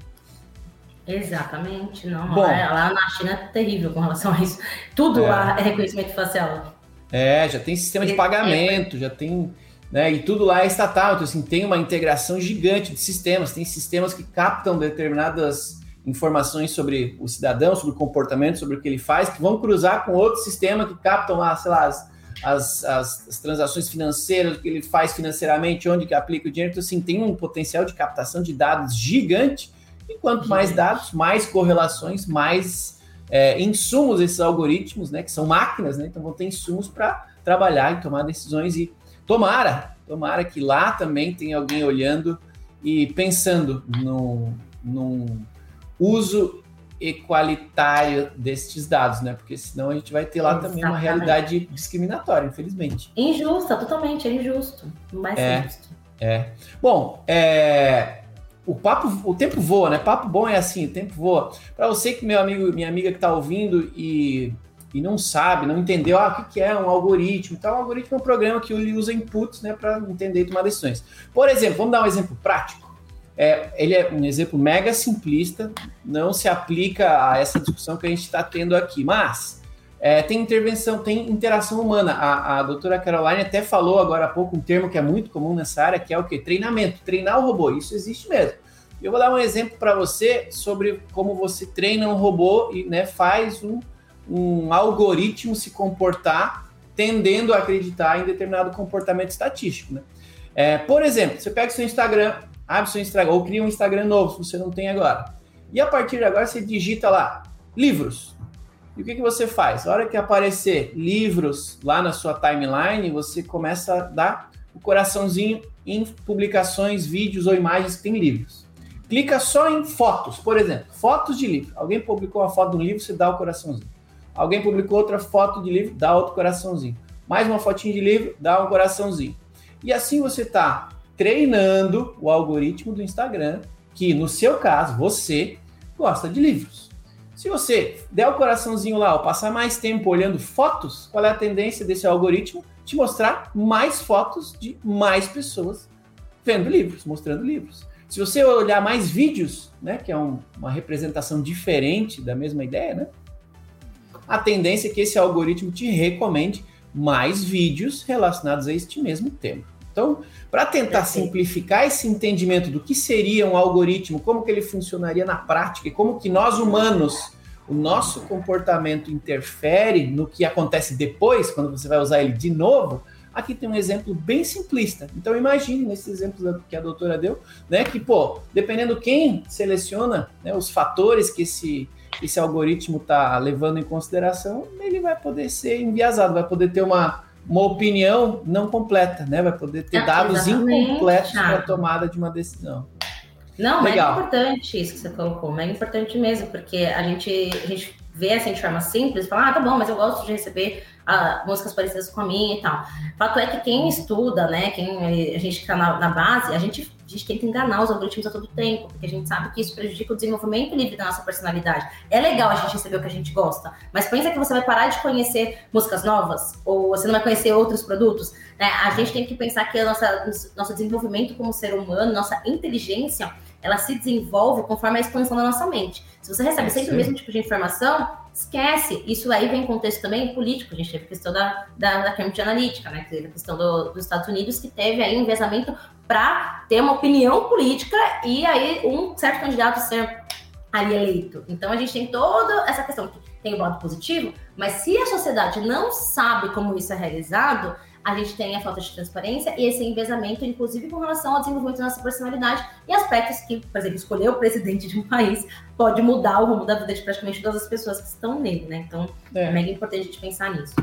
Exatamente, não. Bom, lá, lá na China é terrível com relação a isso. Tudo é. lá é reconhecimento facial. É, já tem sistema de pagamento, já tem. Né, e tudo lá é estatal, então assim, tem uma integração gigante de sistemas, tem sistemas que captam determinadas informações sobre o cidadão, sobre o comportamento, sobre o que ele faz, que vão cruzar com outro sistema que captam lá, sei lá, as, as, as, as transações financeiras, o que ele faz financeiramente, onde que aplica o dinheiro, então assim, tem um potencial de captação de dados gigante, e quanto mais dados, mais correlações, mais é, insumos esses algoritmos, né, que são máquinas, né, então vão ter insumos para trabalhar e tomar decisões. E tomara, tomara que lá também tenha alguém olhando e pensando no, num uso equalitário destes dados, né? Porque senão a gente vai ter lá Exatamente. também uma realidade discriminatória, infelizmente. Injusta, totalmente, é injusto. Mais é, injusto. É. Bom, é, o papo, o tempo voa, né? Papo bom é assim, o tempo voa. Para você que meu amigo, minha amiga que está ouvindo e, e não sabe, não entendeu, ah, o que é um algoritmo? Então, um algoritmo é um programa que ele usa inputs, né, para entender e tomar decisões. Por exemplo, vamos dar um exemplo prático. É, ele é um exemplo mega simplista, não se aplica a essa discussão que a gente está tendo aqui, mas é, tem intervenção, tem interação humana. A, a doutora Caroline até falou agora há pouco um termo que é muito comum nessa área, que é o que? Treinamento, treinar o robô. Isso existe mesmo. Eu vou dar um exemplo para você sobre como você treina um robô e né, faz um, um algoritmo se comportar tendendo a acreditar em determinado comportamento estatístico. Né? É, por exemplo, você pega o seu Instagram, abre seu Instagram, ou cria um Instagram novo, se você não tem agora. E a partir de agora você digita lá, livros. E o que, que você faz? A hora que aparecer livros lá na sua timeline, você começa a dar o coraçãozinho em publicações, vídeos ou imagens que tem livros. Clica só em fotos, por exemplo, fotos de livro. Alguém publicou uma foto de um livro, você dá o coraçãozinho. Alguém publicou outra foto de livro, dá outro coraçãozinho. Mais uma fotinha de livro, dá um coraçãozinho. E assim você está treinando o algoritmo do Instagram, que no seu caso, você gosta de livros. Se você der o coraçãozinho lá, ou passar mais tempo olhando fotos, qual é a tendência desse algoritmo? Te mostrar mais fotos de mais pessoas vendo livros, mostrando livros. Se você olhar mais vídeos, né, que é um, uma representação diferente da mesma ideia, né, a tendência é que esse algoritmo te recomende mais vídeos relacionados a este mesmo tema. Então, para tentar simplificar esse entendimento do que seria um algoritmo, como que ele funcionaria na prática e como que nós humanos, o nosso comportamento interfere no que acontece depois, quando você vai usar ele de novo, aqui tem um exemplo bem simplista. Então imagine nesses exemplos que a doutora deu, né, que pô, dependendo quem seleciona né, os fatores que esse esse algoritmo está levando em consideração, ele vai poder ser enviesado, vai poder ter uma uma opinião não completa, né? Vai poder ter dados incompletos para a tomada de uma decisão. Não, Legal. é importante isso que você colocou, é importante mesmo, porque a gente, a gente vê assim de forma simples, fala, ah, tá bom, mas eu gosto de receber ah, músicas parecidas com a minha e tal. Fato é que quem estuda, né, quem a gente está na, na, base, a gente, gente tenta enganar os algoritmos a todo tempo, porque a gente sabe que isso prejudica o desenvolvimento livre da nossa personalidade. É legal a gente receber o que a gente gosta, mas pensa que você vai parar de conhecer músicas novas, ou você não vai conhecer outros produtos. Né? A gente tem que pensar que o nosso desenvolvimento como ser humano, nossa inteligência, ela se desenvolve conforme a expansão da nossa mente. Se você recebe sempre Sim. o mesmo tipo de informação, esquece. Isso aí vem em contexto também político. A gente teve a questão da, da, da Cambridge Analytica, né? Teve a questão do, dos Estados Unidos, que teve aí um envezamento para ter uma opinião política e aí um certo candidato ser ali eleito. Então a gente tem toda essa questão que tem o lado positivo, mas se a sociedade não sabe como isso é realizado, a gente tem a falta de transparência e esse embesamento, inclusive com relação ao desenvolvimento da nossa personalidade e aspectos que, por exemplo, escolher o presidente de um país pode mudar o rumo da vida de praticamente todas as pessoas que estão nele, né? Então é, é mega importante a gente pensar nisso.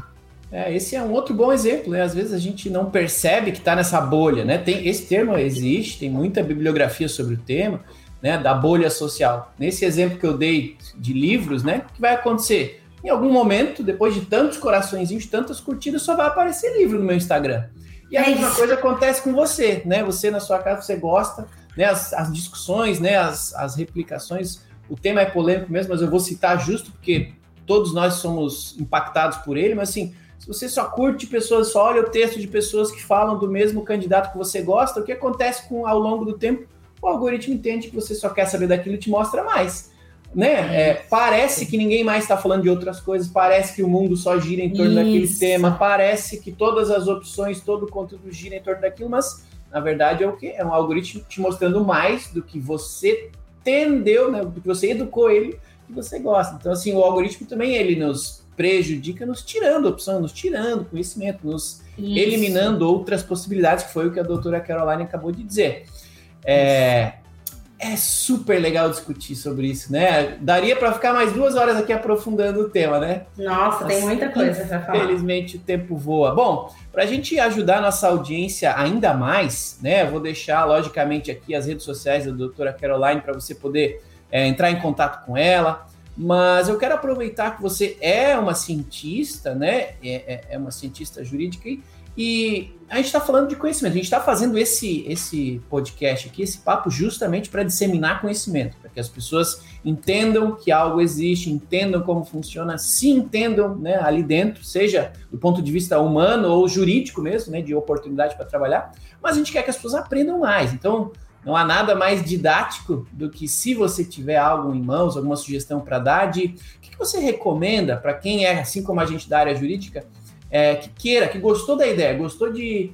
É, esse é um outro bom exemplo, né? Às vezes a gente não percebe que está nessa bolha, né? Tem, esse termo existe, tem muita bibliografia sobre o tema, né? Da bolha social. Nesse exemplo que eu dei de livros, né? O que vai acontecer? Em algum momento, depois de tantos coraçõezinhos, tantas curtidas, só vai aparecer livro no meu Instagram. E a é mesma coisa acontece com você, né? Você na sua casa, você gosta, né? As, as discussões, né? As, as replicações. O tema é polêmico mesmo, mas eu vou citar justo porque todos nós somos impactados por ele, mas assim, se você só curte pessoas, só olha o texto de pessoas que falam do mesmo candidato que você gosta, o que acontece com ao longo do tempo? O algoritmo entende que você só quer saber daquilo e te mostra mais. Né? É, parece que ninguém mais está falando de outras coisas, parece que o mundo só gira em torno Isso. daquele tema, parece que todas as opções, todo o conteúdo gira em torno daquilo, mas na verdade é o que? É um algoritmo te mostrando mais do que você tendeu, né? do que você educou ele, que você gosta. Então, assim, o algoritmo também ele nos prejudica nos tirando opção, nos tirando conhecimento, nos Isso. eliminando outras possibilidades, que foi o que a doutora Caroline acabou de dizer. É, é super legal discutir sobre isso, né? Daria para ficar mais duas horas aqui aprofundando o tema, né? Nossa, Mas, tem muita coisa para falar. Infelizmente o tempo voa. Bom, para a gente ajudar a nossa audiência ainda mais, né? Vou deixar, logicamente, aqui as redes sociais da doutora Caroline para você poder é, entrar em contato com ela. Mas eu quero aproveitar que você é uma cientista, né? É, é, é uma cientista jurídica e, e a gente está falando de conhecimento. A gente está fazendo esse, esse podcast aqui, esse papo, justamente para disseminar conhecimento, para que as pessoas entendam que algo existe, entendam como funciona, se entendam né, ali dentro, seja do ponto de vista humano ou jurídico mesmo, né, de oportunidade para trabalhar. Mas a gente quer que as pessoas aprendam mais. Então, não há nada mais didático do que se você tiver algo em mãos, alguma sugestão para dar, de o que, que você recomenda para quem é, assim como a gente da área jurídica, é, que queira, que gostou da ideia, gostou de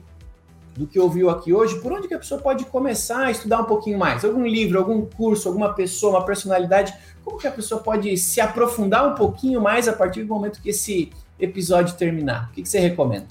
do que ouviu aqui hoje, por onde que a pessoa pode começar a estudar um pouquinho mais? Algum livro, algum curso, alguma pessoa, uma personalidade? Como que a pessoa pode se aprofundar um pouquinho mais a partir do momento que esse episódio terminar? O que, que você recomenda?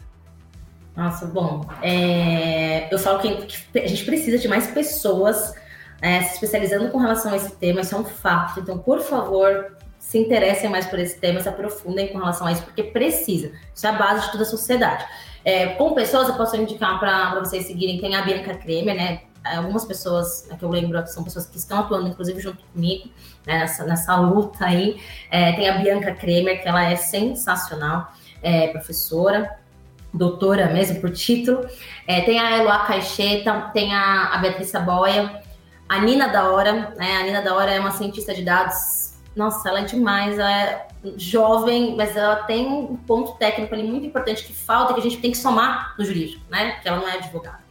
Nossa, bom, é, eu falo que, que, a gente precisa de mais pessoas é, se especializando com relação a esse tema, isso é um fato. Então, por favor, se interessem mais por esse tema, se aprofundem com relação a isso, porque precisa. Isso é a base de toda a sociedade. É, com pessoas, eu posso indicar para vocês seguirem, tem a Bianca Kremer, né? Algumas pessoas que eu lembro são pessoas que estão atuando, inclusive, junto comigo, né, nessa, nessa luta aí. É, tem a Bianca Kremer, que ela é sensacional, é, professora, doutora mesmo por título. É, tem a Eloá Caixeta, tem a, a Beatriz Saboia, a Nina da Hora, né? A Nina da Hora é uma cientista de dados. Nossa, ela é demais, ela é jovem, mas ela tem um ponto técnico ali muito importante que falta, que a gente tem que somar no jurídico, né? Que ela não é advogada.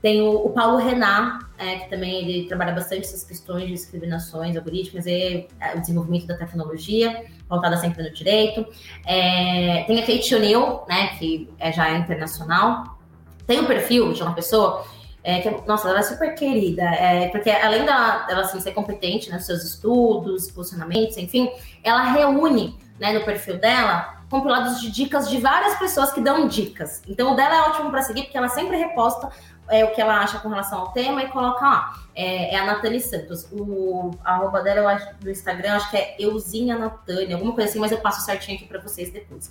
Tem o, o Paulo Renan, é, que também ele trabalha bastante essas questões de discriminações algorítmicas e é, o desenvolvimento da tecnologia, voltada sempre no direito. É, tem a Kate O'Neill, né, que é, já é internacional. Tem um perfil de uma pessoa é, que, nossa, ela é super querida, é, porque além dela, dela assim, ser competente nos seus estudos, posicionamentos, enfim, ela reúne né, no perfil dela compilados de dicas de várias pessoas que dão dicas. Então, o dela é ótimo para seguir, porque ela sempre reposta é, o que ela acha com relação ao tema e coloca lá. É, é a Nathalie Santos. O a arroba dela, eu acho, do Instagram, acho que é Euzinha Natânia, alguma coisa assim, mas eu passo certinho aqui para vocês depois.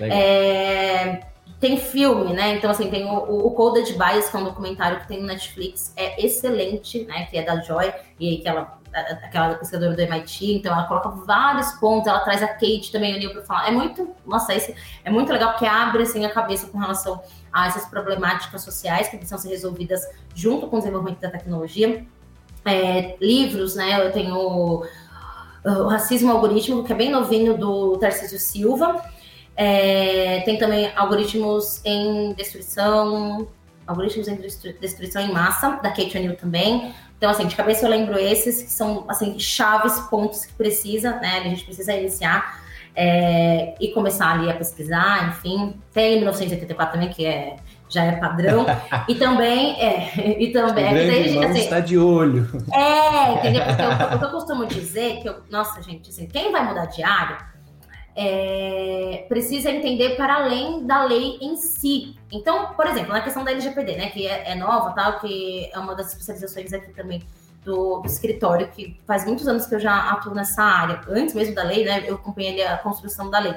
É, tem filme, né? Então, assim, tem o, o Coded Bias, que é um documentário que tem no Netflix, é excelente, né? Que é da Joy, e que ela aquela pesquisadora do MIT, então ela coloca vários pontos, ela traz a Kate também ali para falar. É muito, nossa, esse é muito legal porque abre assim a cabeça com relação a essas problemáticas sociais que precisam ser resolvidas junto com o desenvolvimento da tecnologia. É, livros, né? Eu tenho o, o Racismo Algorítmico, que é bem novinho, do Tarcísio Silva. É, tem também Algoritmos em Destruição, Algoritmos em Destruição em Massa, da Kate O'Neill também. Então, assim, de cabeça eu lembro esses que são, assim, chaves, pontos que precisa, né? A gente precisa iniciar. é, e começar ali a pesquisar, enfim. Tem 1984 também, que é já é padrão. e também, é, e também. O grande é, assim, está de olho. É, entendeu? Porque eu, o que eu costumo dizer que eu, nossa, gente, assim, quem vai mudar de área é, precisa entender para além da lei em si. Então, por exemplo, na questão da LGPD, né, que é, é nova, tal, que é uma das especializações aqui também do, do, escritório, que faz muitos anos que eu já atuo nessa área. Antes mesmo da lei, né, eu acompanhei a construção da lei.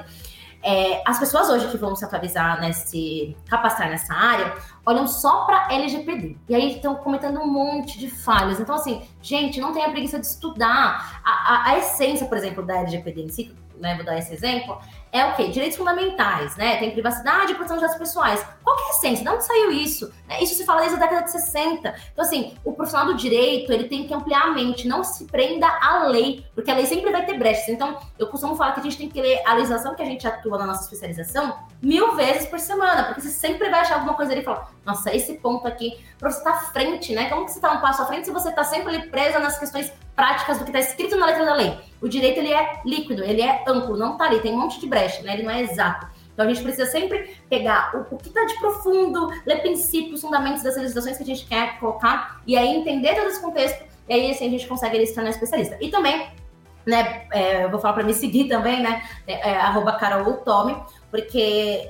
É, as pessoas hoje que vão se atualizar, nesse, capacitar nessa área, olham só para LGPD. E aí estão cometendo um monte de falhas. Então, assim, gente, não tenha preguiça de estudar. A, a, a essência, por exemplo, da LGPD em si, né, vou dar esse exemplo, é o quê? Direitos fundamentais, né? Tem privacidade e proteção de dados pessoais. Qual que é a essência? De onde saiu isso? Né? Isso se fala desde a década de 60. Então, assim, o profissional do direito, ele tem que ampliar a mente, não se prenda à lei, porque a lei sempre vai ter brechas. Então, eu costumo falar que a gente tem que ler a legislação que a gente atua na nossa especialização mil vezes por semana, porque você sempre vai achar alguma coisa ali e falar, nossa, esse ponto aqui, para você estar tá à frente, né? Como que você está um passo à frente se você está sempre ali presa nas questões práticas do que está escrito na letra da lei? O direito, ele é líquido, ele é amplo, não está ali, tem um monte de brecha, né? Ele não é exato. Então a gente precisa sempre pegar o, o que está de profundo, ler princípios, fundamentos das legislações que a gente quer colocar, e aí entender todo esse contexto, e aí assim a gente consegue ele se tornar especialista. E também, né, é, eu vou falar para me seguir também, né, é, é, arroba Carol Tome, porque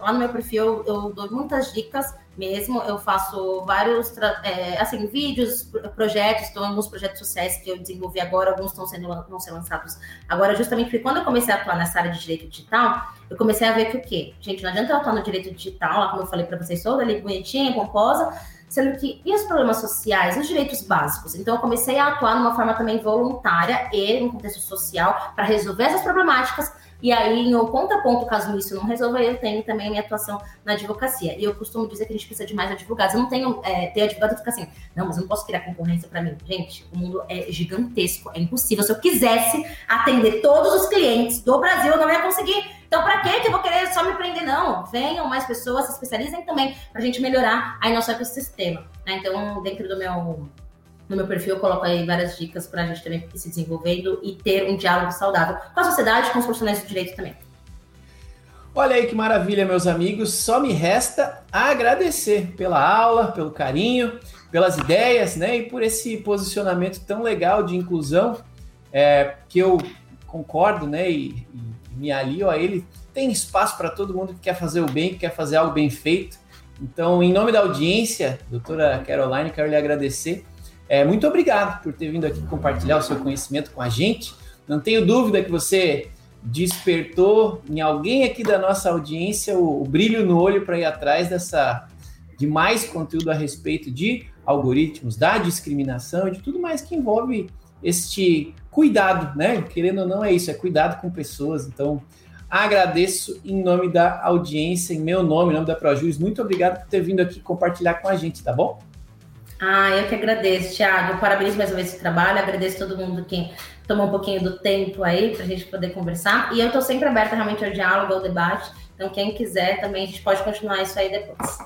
lá no meu perfil eu dou muitas dicas mesmo. Eu faço vários, é, assim, vídeos, projetos, estão alguns projetos sociais que eu desenvolvi agora, alguns estão sendo vão ser lançados agora, justamente porque quando eu comecei a atuar nessa área de direito digital, eu comecei a ver que o quê? Gente, não adianta eu atuar no direito digital, lá como eu falei para vocês, toda ali bonitinha, pomposa, sendo que e os problemas sociais, os direitos básicos? Então eu comecei a atuar de uma forma também voluntária e no contexto social para resolver essas problemáticas e aí, em ponto a ponto, caso isso não resolva, eu tenho também a minha atuação na advocacia. E eu costumo dizer que a gente precisa de mais advogados. Eu não tenho é, ter advogado que fica assim, não, mas eu não posso criar concorrência para mim. Gente, o mundo é gigantesco, é impossível. Se eu quisesse atender todos os clientes do Brasil, eu não ia conseguir. Então, para que eu vou querer só me prender? Não, venham mais pessoas, se especializem também, para a gente melhorar aí nosso ecossistema. Né? Então, dentro do meu no meu perfil eu coloco aí várias dicas para a gente também se desenvolvendo e ter um diálogo saudável com a sociedade, com os profissionais do direito também. Olha aí que maravilha, meus amigos. Só me resta agradecer pela aula, pelo carinho, pelas ideias, né? E por esse posicionamento tão legal de inclusão, é, que eu concordo, né? E, e me alio a ele. Tem espaço para todo mundo que quer fazer o bem, que quer fazer algo bem feito. Então, em nome da audiência, doutora Caroline, quero lhe agradecer é, muito obrigado por ter vindo aqui compartilhar o seu conhecimento com a gente. Não tenho dúvida que você despertou em alguém aqui da nossa audiência o, o brilho no olho para ir atrás dessa de mais conteúdo a respeito de algoritmos, da discriminação e de tudo mais que envolve este cuidado, né? Querendo ou não, é isso, é cuidado com pessoas. Então, agradeço em nome da audiência, em meu nome, em nome da ProJus. Muito obrigado por ter vindo aqui compartilhar com a gente, tá bom? Ah, eu que agradeço, Thiago. Parabéns mais uma vez esse trabalho. Agradeço todo mundo que tomou um pouquinho do tempo aí para a gente poder conversar. E eu estou sempre aberta realmente ao diálogo, ao debate. Então, quem quiser também, a gente pode continuar isso aí depois.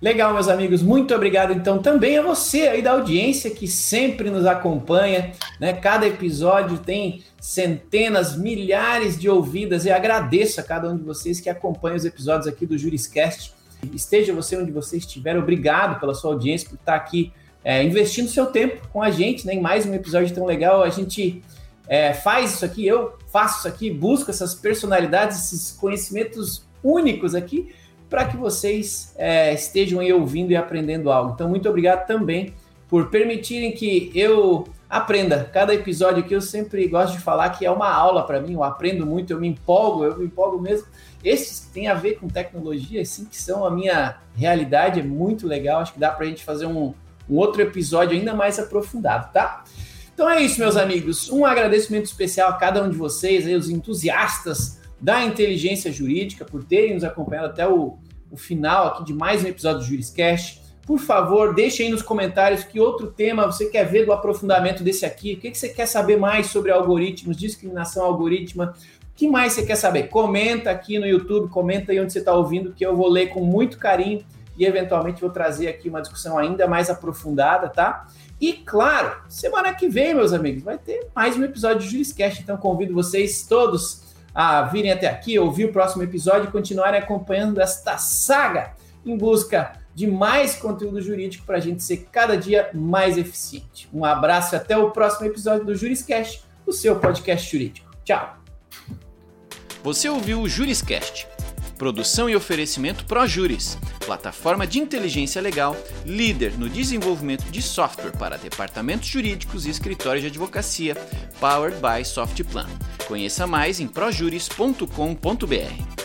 Legal, meus amigos. Muito obrigado, então, também a você aí da audiência que sempre nos acompanha. Né? Cada episódio tem centenas, milhares de ouvidas e agradeço a cada um de vocês que acompanha os episódios aqui do Juriscast esteja você onde você estiver, obrigado pela sua audiência, por estar aqui é, investindo seu tempo com a gente, né, em mais um episódio tão legal. A gente é, faz isso aqui, eu faço isso aqui, busco essas personalidades, esses conhecimentos únicos aqui, para que vocês é, estejam aí ouvindo e aprendendo algo. Então, muito obrigado também por permitirem que eu aprenda. Cada episódio aqui eu sempre gosto de falar que é uma aula para mim, eu aprendo muito, eu me empolgo, eu me empolgo mesmo esses que têm a ver com tecnologia, assim, que são a minha realidade, é muito legal. Acho que dá para a gente fazer um, um outro episódio ainda mais aprofundado, tá? Então é isso, meus amigos. Um agradecimento especial a cada um de vocês, aí, os entusiastas da inteligência jurídica, por terem nos acompanhado até o, o final aqui de mais um episódio do Juriscast. Por favor, deixe aí nos comentários que outro tema você quer ver do aprofundamento desse aqui. O que, que você quer saber mais sobre algoritmos, discriminação algorítmica, que mais você quer saber? Comenta aqui no YouTube, comenta aí onde você está ouvindo, que eu vou ler com muito carinho e eventualmente vou trazer aqui uma discussão ainda mais aprofundada, tá? E claro, semana que vem, meus amigos, vai ter mais um episódio de Juriscast, então convido vocês todos a virem até aqui, ouvir o próximo episódio e continuarem acompanhando esta saga em busca de mais conteúdo jurídico para a gente ser cada dia mais eficiente. Um abraço e até o próximo episódio do Juriscast, o seu podcast jurídico. Tchau! Você ouviu o Juriscast Produção e oferecimento ProJuris, plataforma de inteligência legal, líder no desenvolvimento de software para departamentos jurídicos e escritórios de advocacia, powered by Softplan. Conheça mais em projuris.com.br.